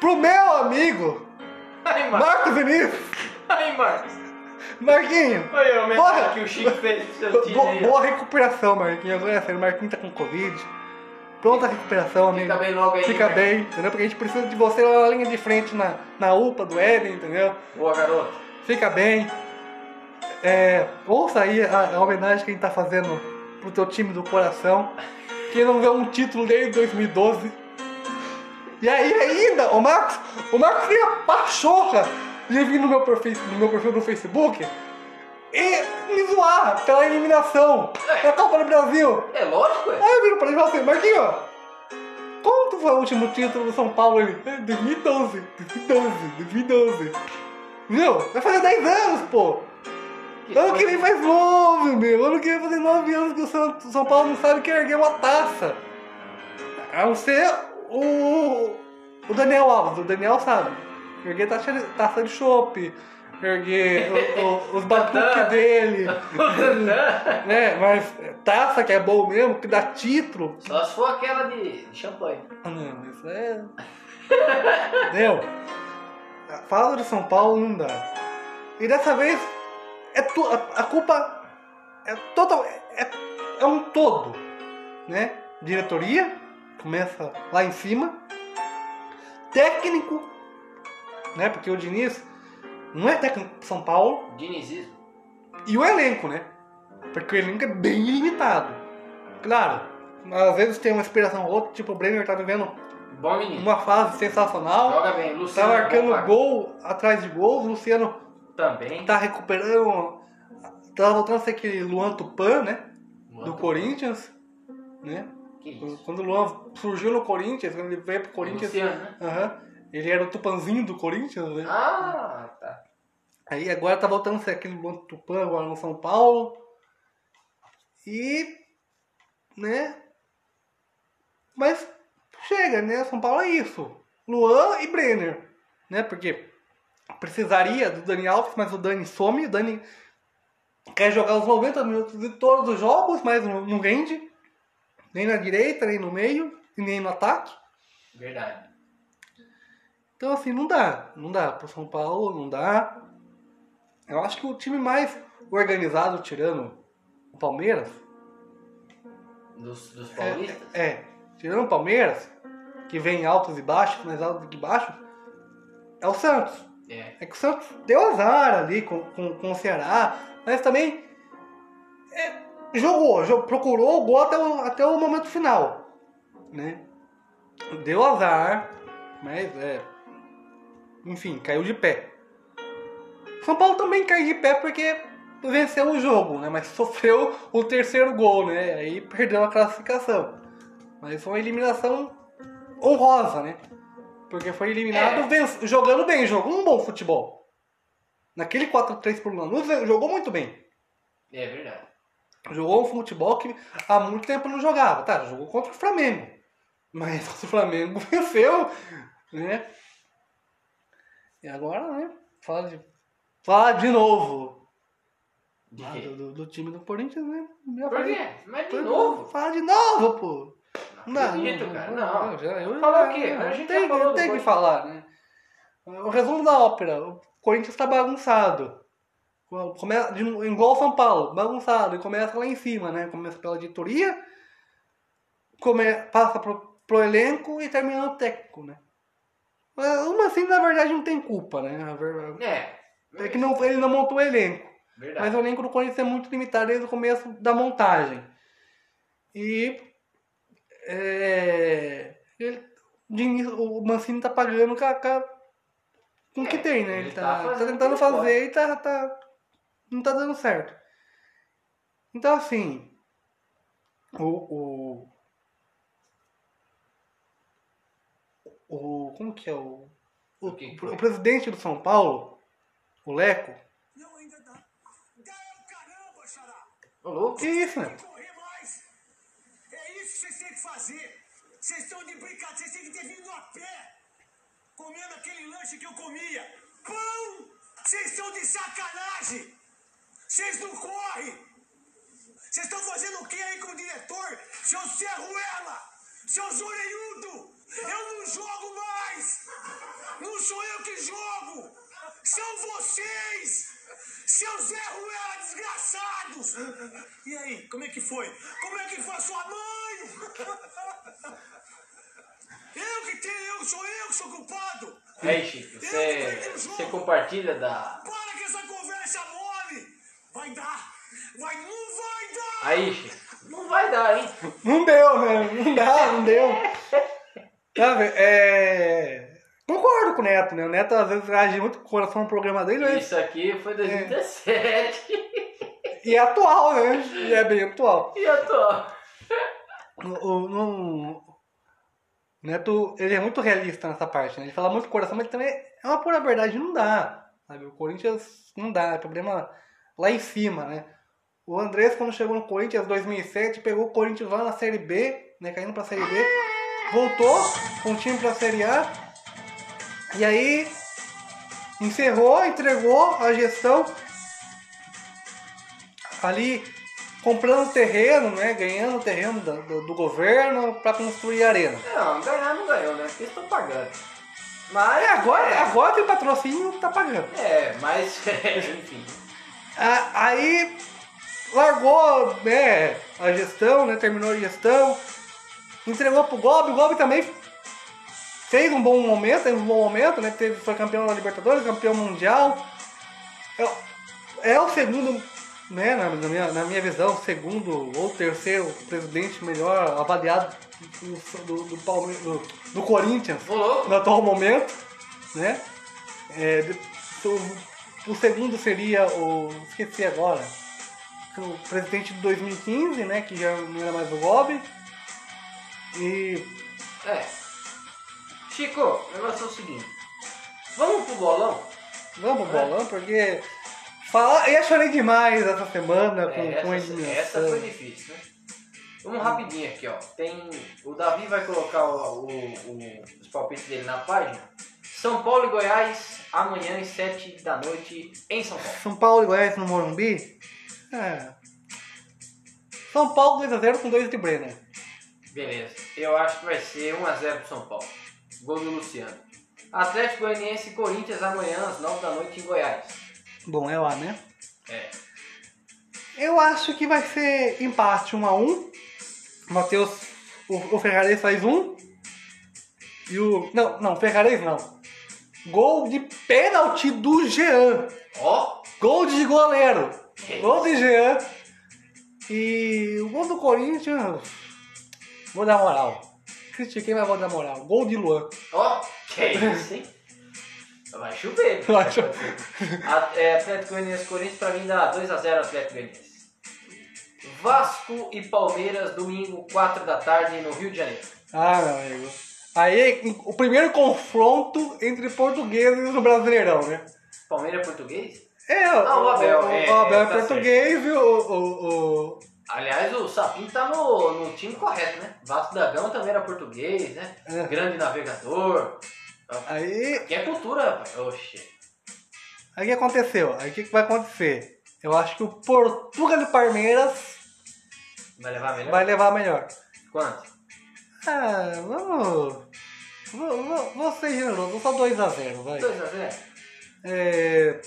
Pro meu amigo, Ai, Marcos. Marcos Vinícius. Ai, Marcos. Marquinho. Olha que o Chico fez seu time Bo- aí. ó. boa recuperação, Marquinhos. Agora é sério, Marquinhos tá com Covid. Pronta a recuperação, amigo. Fica bem logo aí. Fica né? bem, entendeu? Porque a gente precisa de você lá na linha de frente na, na UPA do Éden, entendeu? Boa, garoto. Fica bem. É, ouça aí a, a homenagem que a gente tá fazendo pro teu time do coração. Que não ganhou um título desde 2012. E aí ainda, o Marcos, o Marcos tem a pachorra de vir no meu perfil, no meu perfil do Facebook e me zoar pela eliminação da Copa do Brasil. É lógico, é. Aí eu viro pra ele e falo assim, Marquinhos, quando foi o último título do São Paulo? Ele, "É, 2012, 2012, 2012. Viu? Vai fazer 10 anos, pô. Que Ano que vem faz 9, meu. Ano que vem fazer 9 anos que o São, São Paulo não sabe que erguer uma taça. A não ser o, o Daniel Alves. O Daniel sabe. Erguer taça, de- taça de chopp. O- o- os batuques dele. né? Mas taça que é bom mesmo, que dá título. Só se for aquela de, de champanhe. Não, isso é. Entendeu? Fala de São Paulo não dá. E dessa vez é tu, a, a culpa é total. É, é um todo. Né? Diretoria, começa lá em cima. Técnico, né? Porque o Diniz não é técnico São Paulo. Dinizismo. E o elenco, né? Porque o elenco é bem limitado. Claro, às vezes tem uma inspiração ou outra, tipo o Bremer tá vivendo Bom menino. uma fase sensacional. Joga bem. Tá Luciano. marcando bom, gol atrás de gol. O Luciano Também. tá recuperando. Tá voltando a ser aquele Luan Tupan, né? Do Muito Corinthians. Né? Quando o Luan surgiu no Corinthians, quando ele veio pro Corinthians. Luciano, né? aham, ele era o Tupanzinho do Corinthians, né? Ah, tá. Aí agora tá voltando a ser aquele Luan Tupan agora no São Paulo. E. né? Mas chega, né? São Paulo é isso. Luan e Brenner. Né? Porque precisaria do Dani Alves, mas o Dani some. O Dani quer jogar os 90 minutos de todos os jogos, mas não, não rende. Nem na direita, nem no meio, e nem no ataque. Verdade. Então assim, não dá. Não dá. Pro São Paulo, não dá. Eu acho que o time mais organizado, tirando o Palmeiras, Dos, dos é, paulistas? é, tirando o Palmeiras, que vem altos e baixos, mais altos que baixos, é o Santos. É. É que o Santos deu azar ali com, com, com o Ceará, mas também é, jogou, jogou, procurou o gol até o, até o momento final. Né? Deu azar, mas é. Enfim, caiu de pé. São Paulo também caiu de pé porque venceu o jogo, né? Mas sofreu o terceiro gol, né? Aí perdeu a classificação. Mas foi uma eliminação honrosa, né? Porque foi eliminado É. jogando bem, jogou um bom futebol. Naquele 4-3 por Lanús, jogou muito bem. É verdade. Jogou um futebol que há muito tempo não jogava. Tá, jogou contra o Flamengo. Mas o Flamengo venceu, né? E agora, né? Fala de, fala de novo De ah, do, do- do time do Corinthians, né? Já Por quê? Mas de novo? Fala de novo, pô. Não Não, acredito, não, cara. não, Não. eu já- eu Falar o quê? A gente tem, já falou do tem que falar, né? O resumo da ópera. O Corinthians tá bagunçado. Começa, de, igual São Paulo, bagunçado, e começa lá em cima, né? Começa pela diretoria, come, passa pro, pro elenco e termina no técnico, né? Uma assim, na verdade, não tem culpa, né? É. É que não, ele não montou o elenco. Verdade. Mas o elenco do Corinthians é muito limitado desde o começo da montagem. E é, ele- o Mancini tá pagando com, com, o que É, tem, né? ele Ele tá tá, tá tentando o fazer e tá, tá- não tá dando certo. Então assim, o, o, o como que é o o, O o presidente do São Paulo, o Leco, Não, ainda dá. Dá é o caramba, Xará. Ô, louco. que isso, né? Correr mais. É isso que vocês têm que fazer. Vocês estão de brincadeira. Vocês têm que ter vindo a pé. Comendo aquele lanche que eu comia. Pão! Vocês estão de sacanagem. Vocês não correm. Vocês estão fazendo o que aí com o diretor? Seu Serruela! Seu Zoreiudo! Eu não jogo mais! Não sou eu que jogo! São vocês! Seus Zé Ruela desgraçados! E aí, como é que foi? Como é que foi a sua mãe? Eu que tenho, eu sou eu que sou culpado! Aí, Chico, você, você compartilha da. Para com essa conversa mole! Vai dar! Vai, não vai dar! Aí, Chico. Não vai dar, hein? Não deu, né? Não dá, não deu. Sabe, é... Concordo com o Neto, né? O Neto às vezes age muito com o coração no programa dele, mas... Isso aqui foi 2017. e é atual, né? E é bem atual. E tô. O, o- não- o Neto, ele é muito realista nessa parte, né? Ele fala muito com o coração, mas também é uma pura verdade, não dá. Sabe? O Corinthians não dá, é problema lá em cima, né? O Andrés, quando chegou no Corinthians em 2007, pegou o Corinthians lá na Série B, né? Caindo pra Série B, voltou com o time pra Série A, e aí encerrou, entregou a gestão ali comprando terreno, né? Ganhando terreno do, do- do governo para construir a arena. Não, ganhar não ganhou, né? Porque estão pagando. Mas. É, agora, agora tem patrocínio tá pagando. É, mas. Enfim. Ah, aí largou né, a gestão, né? Terminou a gestão, entregou pro Gobi, o Gobi também fez um bom momento, teve um bom momento, né? Teve, foi campeão da Libertadores, campeão mundial. É, o- é o segundo, né, na, na minha, na minha visão, segundo ou terceiro presidente melhor avaliado do, do, do, do- Corinthians louco. no atual momento, né? É, o, o segundo seria o. esqueci agora. O presidente de 2015, né? Que já não era mais o Gobi. E. É. Chico, o negócio é o seguinte. Vamos pro bolão? Vamos pro bolão, porque. Fala, eu chorei demais essa semana com, É, com a essa, eliminação. essa foi difícil, né? Vamos rapidinho aqui, ó. Tem. O Davi vai colocar o, o- o- os palpites dele na página. São Paulo e Goiás, amanhã às 7 da noite em São Paulo. São Paulo e Goiás no Morumbi? É. São Paulo 2x0 com 2 de Brenner. Beleza. Eu acho que vai ser 1x0 pro São Paulo. Gol do Luciano. Atlético Goianiense e Corinthians amanhã às 9 da noite em Goiás. Bom, é lá, né? É. Eu acho que vai ser empate 1 a 1 Matheus, o, o Ferrarese faz um. E o. Não, não, Ferrarese não. Gol de pênalti do Jean. Ó, Gol de goleiro. Que Gol de Jean. E o gol do Corinthians. Vou dar moral. Critiquei, mas vou dar moral. Gol de Luan. ó, que isso, hein? Vai chover. Eu acho. A- é, Atlético Goianiense e Corinthians pra mim dá 2x0 Atlético Goianiense. Vasco e Palmeiras, domingo, 4 da tarde, no Rio de Janeiro. Ah, meu amigo. Aí, o primeiro confronto entre portugueses no Brasileirão, né? Palmeiras é português? É, Ah, o Abel, O, é, o Abel é tá português e o, o, o- Aliás, o Sapinho tá no, no time correto, né? Vasco da Gama também era português, né? É. Grande navegador. Aí, Que é cultura, rapaz. Oxê. aí o que aconteceu? Aí o que, que vai acontecer? Eu acho que o Portugal e Palmeiras Vai levar melhor? vai levar melhor. Quanto? Ah, vamos. Vou, vou, vou ser generoso, só 2x0, vai. 2x0. É,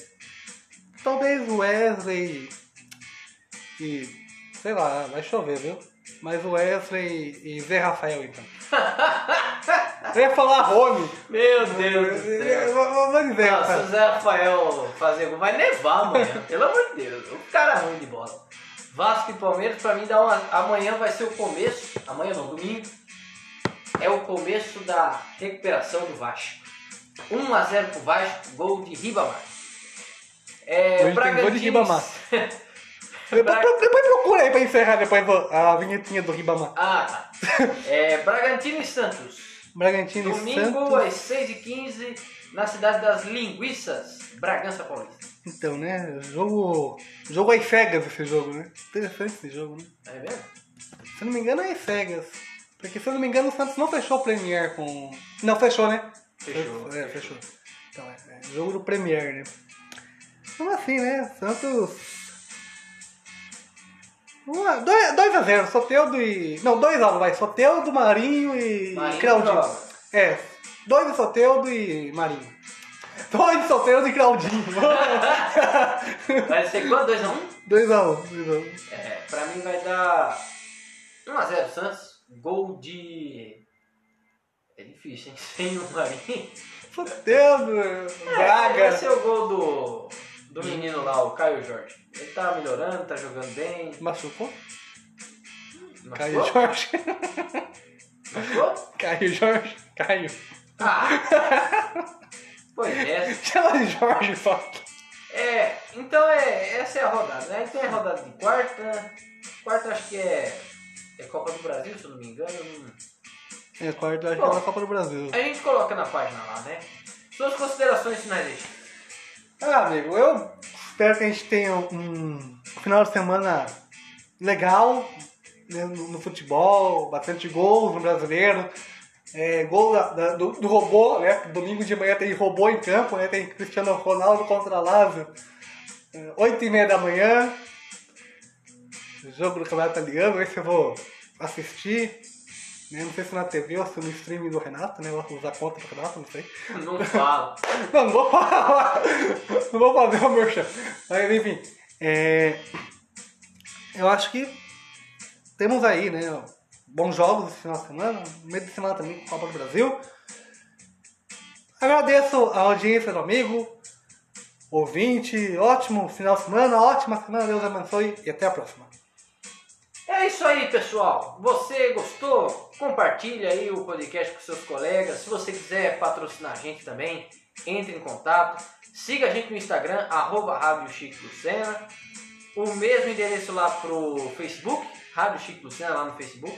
talvez o Wesley e. sei lá, vai chover, viu? Mas o Wesley e Zé Rafael então. Eu ia falar Rony. Meu Deus do céu. Vamos dizer, Nossa, Rafael. o Zé Rafael fazer gol vai nevar amanhã, pelo amor de Deus. O cara é ruim de bola. Vasco e Palmeiras, pra mim, dá uma... amanhã vai ser o começo. Amanhã não, domingo. É o começo da recuperação do Vasco. 1x0 pro Vasco, gol de Ribamar. É, Hoje tem gol de Ribamar. Depois, depois procura aí pra encerrar depois a vinhetinha do Ribamar. Ah, tá. É, Bragantino e Santos. Bragantino e Domingo Santos. às 6h15 na cidade das Linguiças, Bragança Paulista. Então, né? Jogo. Jogo às cegas esse jogo, né? Interessante esse jogo, né? É mesmo? Se eu não me engano é às cegas. Porque se eu não me engano o Santos não fechou o Premier com. Não, fechou, né? Fechou. É, fechou. Então, é, é jogo do Premier, né? Então assim, né? Santos. 2x0, Soteudo e. Não, 2x1, vai. Soteudo, Marinho e Marinho Claudinho. É, 2 de Soteudo e Marinho. 2 de Soteudo e Claudinho. Vai ser quanto? 2x1? 2x1, 2x1. É, pra mim vai dar 1x0 Santos. Gol de. É difícil, hein? Sem o Marinho. Soteudo, É, Braga. vai ser o gol do, lá, o Caio Jorge. Ele tá melhorando, tá jogando bem. Machucou? Machucou? Caio Jorge. Machucou? Caio Jorge. Caio. Ah! pois é. Chama de Jorge só. É, então é, essa é a rodada, né? Aí tem a rodada de quarta. Quarta acho que é, é Copa do Brasil, se eu não me engano. É, quarto acho que Bom. é na Copa do Brasil. A gente coloca na página lá, né? Suas considerações finais. Ah, amigo, eu espero que a gente tenha um final de semana legal né, no, no futebol, bastante gols no brasileiro. É, gol da- da- do, do robô, né? Domingo de manhã tem robô em campo, né? Tem Cristiano Ronaldo contra Lázaro. É, Oito e meia da manhã. Jogo do Campeonato Italiano, esse eu vou assistir. Não sei se na TV ou se no streaming do Renato, né? Vou usar a conta do Renato, não sei. Não fala. Não, não vou falar. Não vou fazer o meu chão. Mas enfim. é, eu acho que temos aí, né? Bons jogos esse final de semana. Meio de semana também com Copa do Brasil. Agradeço a audiência do amigo, ouvinte. Ótimo final de semana, ótima semana. Deus abençoe e até a próxima. É isso aí, pessoal. Você gostou? Compartilha aí o podcast com seus colegas. Se você quiser patrocinar a gente também, entre em contato. Siga a gente no Instagram, arroba Rádio Chico Lucena. O mesmo endereço lá pro Facebook, Rádio Chico Lucena lá no Facebook.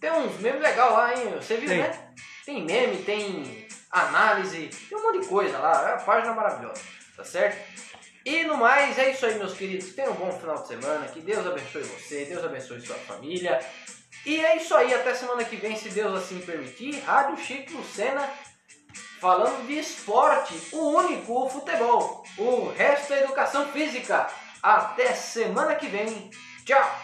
Tem uns memes legais lá, hein? Você viu, Tem. né? Tem meme, tem análise, tem um monte de coisa lá. É uma página maravilhosa, tá certo? E no mais, é isso aí, meus queridos. Tenham um bom final de semana. Que Deus abençoe você, Deus abençoe sua família. E é isso aí, até semana que vem, se Deus assim permitir. Rádio Chico Lucena, falando de esporte, o único, o futebol. O resto é educação física. Até semana que vem. Tchau!